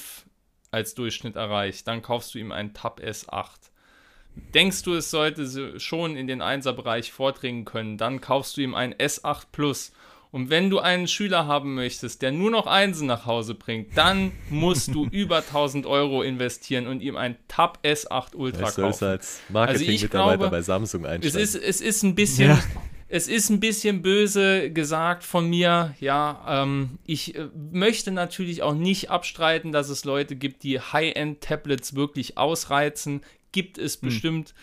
Speaker 2: als Durchschnitt erreicht, dann kaufst du ihm ein Tab S8. Denkst du, es sollte schon in den 1er-Bereich vordringen können, dann kaufst du ihm ein S8 Plus. Und wenn du einen Schüler haben möchtest, der nur noch Einsen nach Hause bringt, dann musst du [LAUGHS] über 1000 Euro investieren und ihm ein Tab S8 Ultra kaufen.
Speaker 3: Das als Marketing-Mitarbeiter also bei Samsung einsteigen.
Speaker 2: Es ist, es ist ein bisschen, ja es ist ein bisschen böse gesagt von mir. Ja, ähm, ich äh, möchte natürlich auch nicht abstreiten, dass es Leute gibt, die High-End-Tablets wirklich ausreizen. Gibt es hm. bestimmt.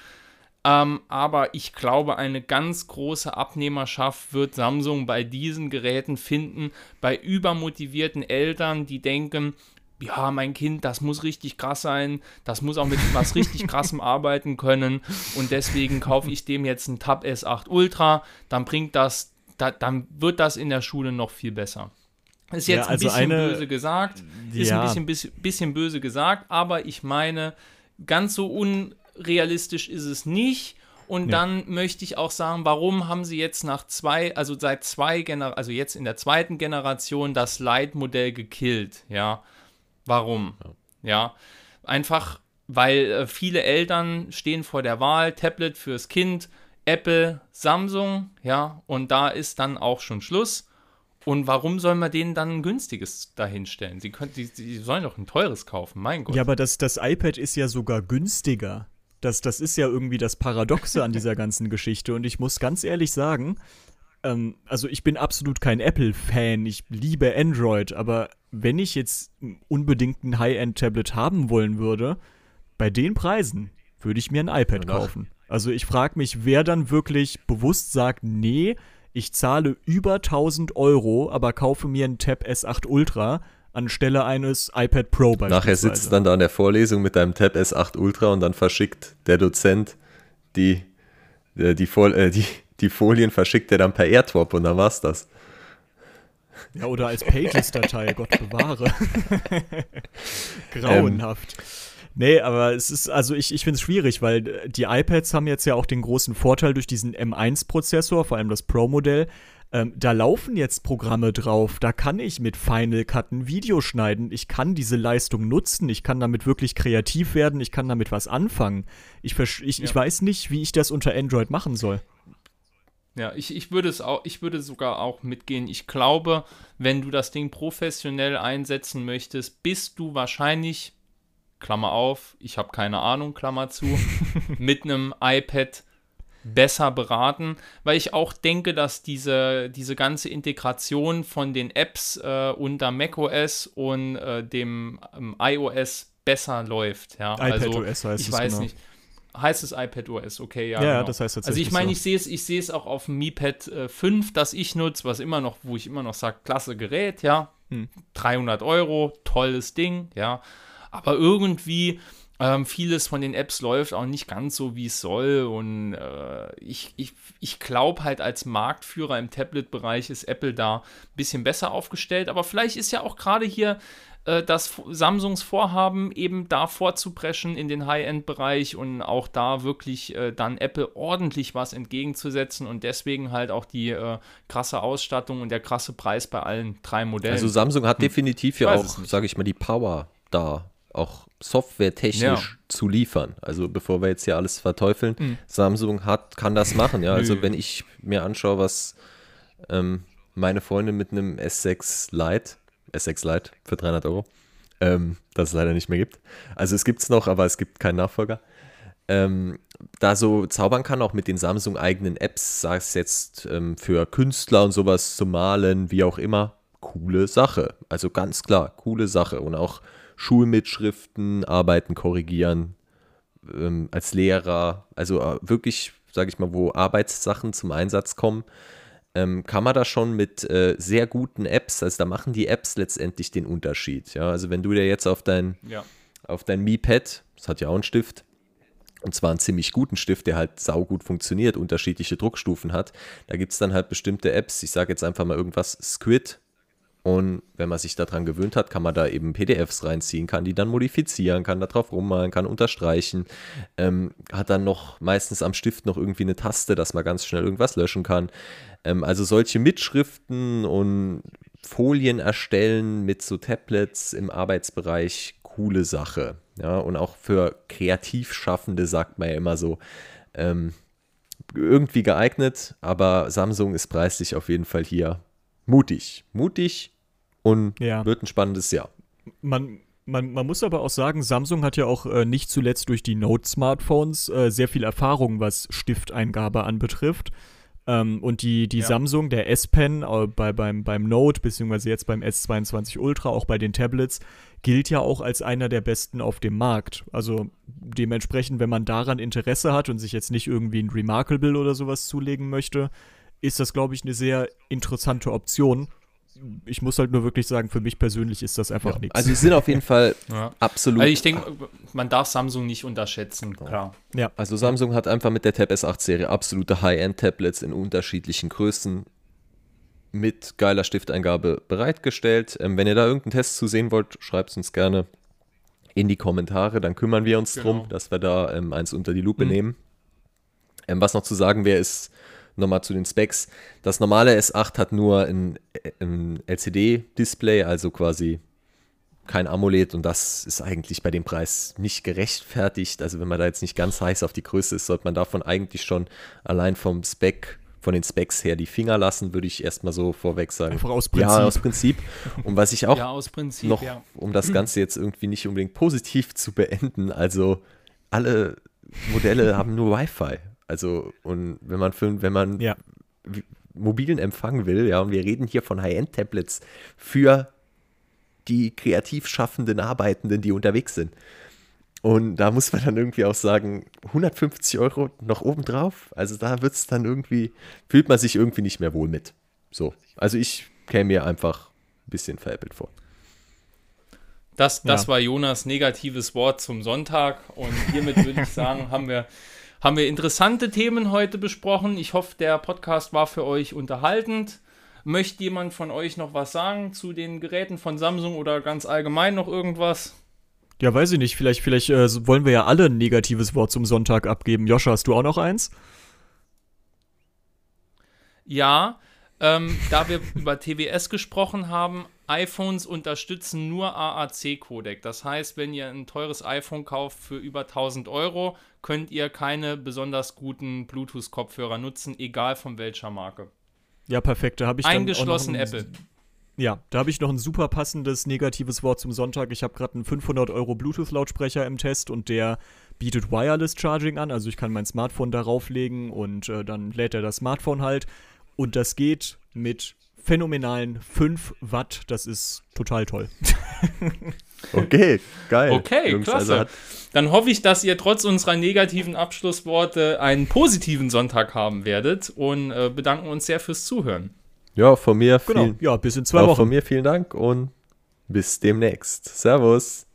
Speaker 2: Ähm, aber ich glaube, eine ganz große Abnehmerschaft wird Samsung bei diesen Geräten finden, bei übermotivierten Eltern, die denken, ja, mein Kind, das muss richtig krass sein, das muss auch mit was richtig [LAUGHS] krassem arbeiten können und deswegen kaufe ich dem jetzt ein Tab S8 Ultra, dann bringt das, da, dann wird das in der Schule noch viel besser. Ist jetzt ja, also ein bisschen eine, böse gesagt, ist ja. ein bisschen, bisschen böse gesagt, aber ich meine, ganz so unrealistisch ist es nicht. Und ja. dann möchte ich auch sagen, warum haben sie jetzt nach zwei, also seit zwei Generationen, also jetzt in der zweiten Generation das Lite-Modell gekillt, ja. Warum? Ja, ja einfach, weil äh, viele Eltern stehen vor der Wahl, Tablet fürs Kind, Apple, Samsung, ja, und da ist dann auch schon Schluss. Und warum soll man denen dann ein günstiges dahinstellen? Sie, können, die, die sollen doch ein teures kaufen, mein Gott.
Speaker 1: Ja, aber das, das iPad ist ja sogar günstiger. Das, das ist ja irgendwie das Paradoxe an dieser [LAUGHS] ganzen Geschichte. Und ich muss ganz ehrlich sagen, ähm, also ich bin absolut kein Apple-Fan, ich liebe Android, aber wenn ich jetzt unbedingt ein High-End-Tablet haben wollen würde, bei den Preisen würde ich mir ein iPad kaufen. Also ich frage mich, wer dann wirklich bewusst sagt, nee, ich zahle über 1000 Euro, aber kaufe mir ein Tab S8 Ultra anstelle eines iPad Pro
Speaker 3: beispielsweise. Nachher sitzt du dann da in der Vorlesung mit deinem Tab S8 Ultra und dann verschickt der Dozent die, die, die, äh, die, die Folien verschickt er dann per AirTwop und dann war's das.
Speaker 1: Ja, oder als Pages-Datei, Gott bewahre. [LAUGHS] [LAUGHS] Grauenhaft. Ähm. Nee, aber es ist, also ich, ich finde es schwierig, weil die iPads haben jetzt ja auch den großen Vorteil durch diesen M1-Prozessor, vor allem das Pro-Modell. Ähm, da laufen jetzt Programme drauf, da kann ich mit Final Cut ein Video schneiden, ich kann diese Leistung nutzen, ich kann damit wirklich kreativ werden, ich kann damit was anfangen. Ich, ich, ja. ich weiß nicht, wie ich das unter Android machen soll.
Speaker 2: Ja, ich, ich würde es auch, ich würde sogar auch mitgehen. Ich glaube, wenn du das Ding professionell einsetzen möchtest, bist du wahrscheinlich, Klammer auf, ich habe keine Ahnung, Klammer zu, [LAUGHS] mit einem iPad besser beraten, weil ich auch denke, dass diese, diese ganze Integration von den Apps äh, unter macOS und äh, dem ähm, iOS besser läuft. Ja,
Speaker 1: iPadOS also, heißt
Speaker 2: ich
Speaker 1: es
Speaker 2: weiß
Speaker 1: genau.
Speaker 2: nicht heißt es iPad OS, okay, ja.
Speaker 1: Ja, genau. das heißt
Speaker 2: tatsächlich. Also ich meine, ich sehe es, ich sehe es auch auf dem Mi Pad äh, 5, das ich nutze, was immer noch, wo ich immer noch sage, klasse Gerät, ja. Hm. 300 Euro, tolles Ding, ja. Aber irgendwie ähm, vieles von den Apps läuft auch nicht ganz so, wie es soll. Und äh, ich, ich, ich glaube halt, als Marktführer im Tablet-Bereich ist Apple da ein bisschen besser aufgestellt. Aber vielleicht ist ja auch gerade hier äh, das Samsungs Vorhaben, eben da vorzupreschen in den High-End-Bereich und auch da wirklich äh, dann Apple ordentlich was entgegenzusetzen und deswegen halt auch die äh, krasse Ausstattung und der krasse Preis bei allen drei Modellen.
Speaker 3: Also Samsung hat hm. definitiv ja auch, sage ich mal, die Power da, auch softwaretechnisch ja. zu liefern. Also bevor wir jetzt hier alles verteufeln, mhm. Samsung hat, kann das machen. Ja, also wenn ich mir anschaue, was ähm, meine Freundin mit einem S6 Lite S6 Lite für 300 Euro, ähm, das es leider nicht mehr gibt. Also es gibt es noch, aber es gibt keinen Nachfolger. Ähm, da so zaubern kann, auch mit den Samsung-eigenen Apps, sei es jetzt ähm, für Künstler und sowas zu malen, wie auch immer, coole Sache. Also ganz klar, coole Sache. Und auch Schulmitschriften, Arbeiten korrigieren, ähm, als Lehrer, also äh, wirklich, sage ich mal, wo Arbeitssachen zum Einsatz kommen ähm, kann man da schon mit äh, sehr guten Apps, also da machen die Apps letztendlich den Unterschied. Ja, also wenn du dir jetzt auf dein, ja. auf dein Mi Pad, das hat ja auch einen Stift, und zwar einen ziemlich guten Stift, der halt saugut funktioniert, unterschiedliche Druckstufen hat. Da gibt es dann halt bestimmte Apps, ich sage jetzt einfach mal irgendwas, Squid. Und wenn man sich daran gewöhnt hat, kann man da eben PDFs reinziehen, kann die dann modifizieren, kann da drauf rummalen, kann unterstreichen, ähm, hat dann noch meistens am Stift noch irgendwie eine Taste, dass man ganz schnell irgendwas löschen kann. Ähm, also solche Mitschriften und Folien erstellen mit so Tablets im Arbeitsbereich, coole Sache. Ja, und auch für Kreativschaffende sagt man ja immer so, ähm, irgendwie geeignet, aber Samsung ist preislich auf jeden Fall hier mutig. Mutig und ja. wird ein spannendes Jahr.
Speaker 1: Man, man, man, muss aber auch sagen, Samsung hat ja auch äh, nicht zuletzt durch die Note-Smartphones äh, sehr viel Erfahrung, was Stifteingabe anbetrifft. Ähm, und die, die ja. Samsung, der S-Pen äh, bei, beim, beim Note, beziehungsweise jetzt beim S22 Ultra, auch bei den Tablets, gilt ja auch als einer der besten auf dem Markt. Also dementsprechend, wenn man daran Interesse hat und sich jetzt nicht irgendwie ein Remarkable oder sowas zulegen möchte, ist das, glaube ich, eine sehr interessante Option. Ich muss halt nur wirklich sagen, für mich persönlich ist das einfach
Speaker 3: ja.
Speaker 1: nichts.
Speaker 3: Also sie sind auf jeden Fall [LAUGHS] ja. absolut.
Speaker 2: Also ich denke, man darf Samsung nicht unterschätzen, klar.
Speaker 3: Ja. Also Samsung hat einfach mit der Tab S8-Serie absolute High-End-Tablets in unterschiedlichen Größen mit geiler Stifteingabe bereitgestellt. Ähm, wenn ihr da irgendeinen Test zu sehen wollt, schreibt es uns gerne in die Kommentare. Dann kümmern wir uns genau. drum, dass wir da ähm, eins unter die Lupe mhm. nehmen. Ähm, was noch zu sagen wäre, ist nochmal zu den Specs. Das normale S8 hat nur ein, ein LCD-Display, also quasi kein AMOLED und das ist eigentlich bei dem Preis nicht gerechtfertigt. Also wenn man da jetzt nicht ganz heiß auf die Größe ist, sollte man davon eigentlich schon allein vom Spec von den Specs her die Finger lassen, würde ich erstmal so vorweg sagen.
Speaker 1: Einfach aus Prinzip.
Speaker 3: Ja, aus Prinzip. Und was ich auch
Speaker 2: ja, Prinzip,
Speaker 3: noch,
Speaker 2: ja.
Speaker 3: um das Ganze jetzt irgendwie nicht unbedingt positiv zu beenden, also alle Modelle haben nur Wi-Fi. Also, und wenn man, für, wenn man ja. mobilen Empfang will, ja, und wir reden hier von High-End-Tablets für die kreativ schaffenden Arbeitenden, die unterwegs sind. Und da muss man dann irgendwie auch sagen, 150 Euro noch obendrauf. Also da wird es dann irgendwie, fühlt man sich irgendwie nicht mehr wohl mit. So. Also ich käme mir einfach ein bisschen veräppelt vor.
Speaker 2: Das, das ja. war Jonas negatives Wort zum Sonntag. Und hiermit würde ich sagen, haben wir, haben wir interessante Themen heute besprochen. Ich hoffe, der Podcast war für euch unterhaltend. Möchte jemand von euch noch was sagen zu den Geräten von Samsung oder ganz allgemein noch irgendwas?
Speaker 1: Ja, weiß ich nicht. Vielleicht, vielleicht äh, wollen wir ja alle ein negatives Wort zum Sonntag abgeben. Joscha, hast du auch noch eins?
Speaker 2: Ja, ähm, da wir über TWS gesprochen haben, iPhones unterstützen nur AAC-Codec. Das heißt, wenn ihr ein teures iPhone kauft für über 1000 Euro, könnt ihr keine besonders guten Bluetooth-Kopfhörer nutzen, egal von welcher Marke.
Speaker 1: Ja, perfekt. Da habe ich
Speaker 2: Eingeschlossen Apple.
Speaker 1: Ja, da habe ich noch ein super passendes negatives Wort zum Sonntag. Ich habe gerade einen 500 Euro Bluetooth-Lautsprecher im Test und der bietet Wireless Charging an. Also ich kann mein Smartphone darauf legen und äh, dann lädt er das Smartphone halt. Und das geht mit phänomenalen 5 Watt. Das ist total toll. [LAUGHS]
Speaker 3: okay, geil.
Speaker 2: Okay, Jungs, klasse. Also dann hoffe ich, dass ihr trotz unserer negativen Abschlussworte einen positiven Sonntag haben werdet und äh, bedanken uns sehr fürs Zuhören.
Speaker 3: Ja, von mir
Speaker 1: genau. Ja, bis in zwei Wochen.
Speaker 3: Von mir vielen Dank und bis demnächst. Servus.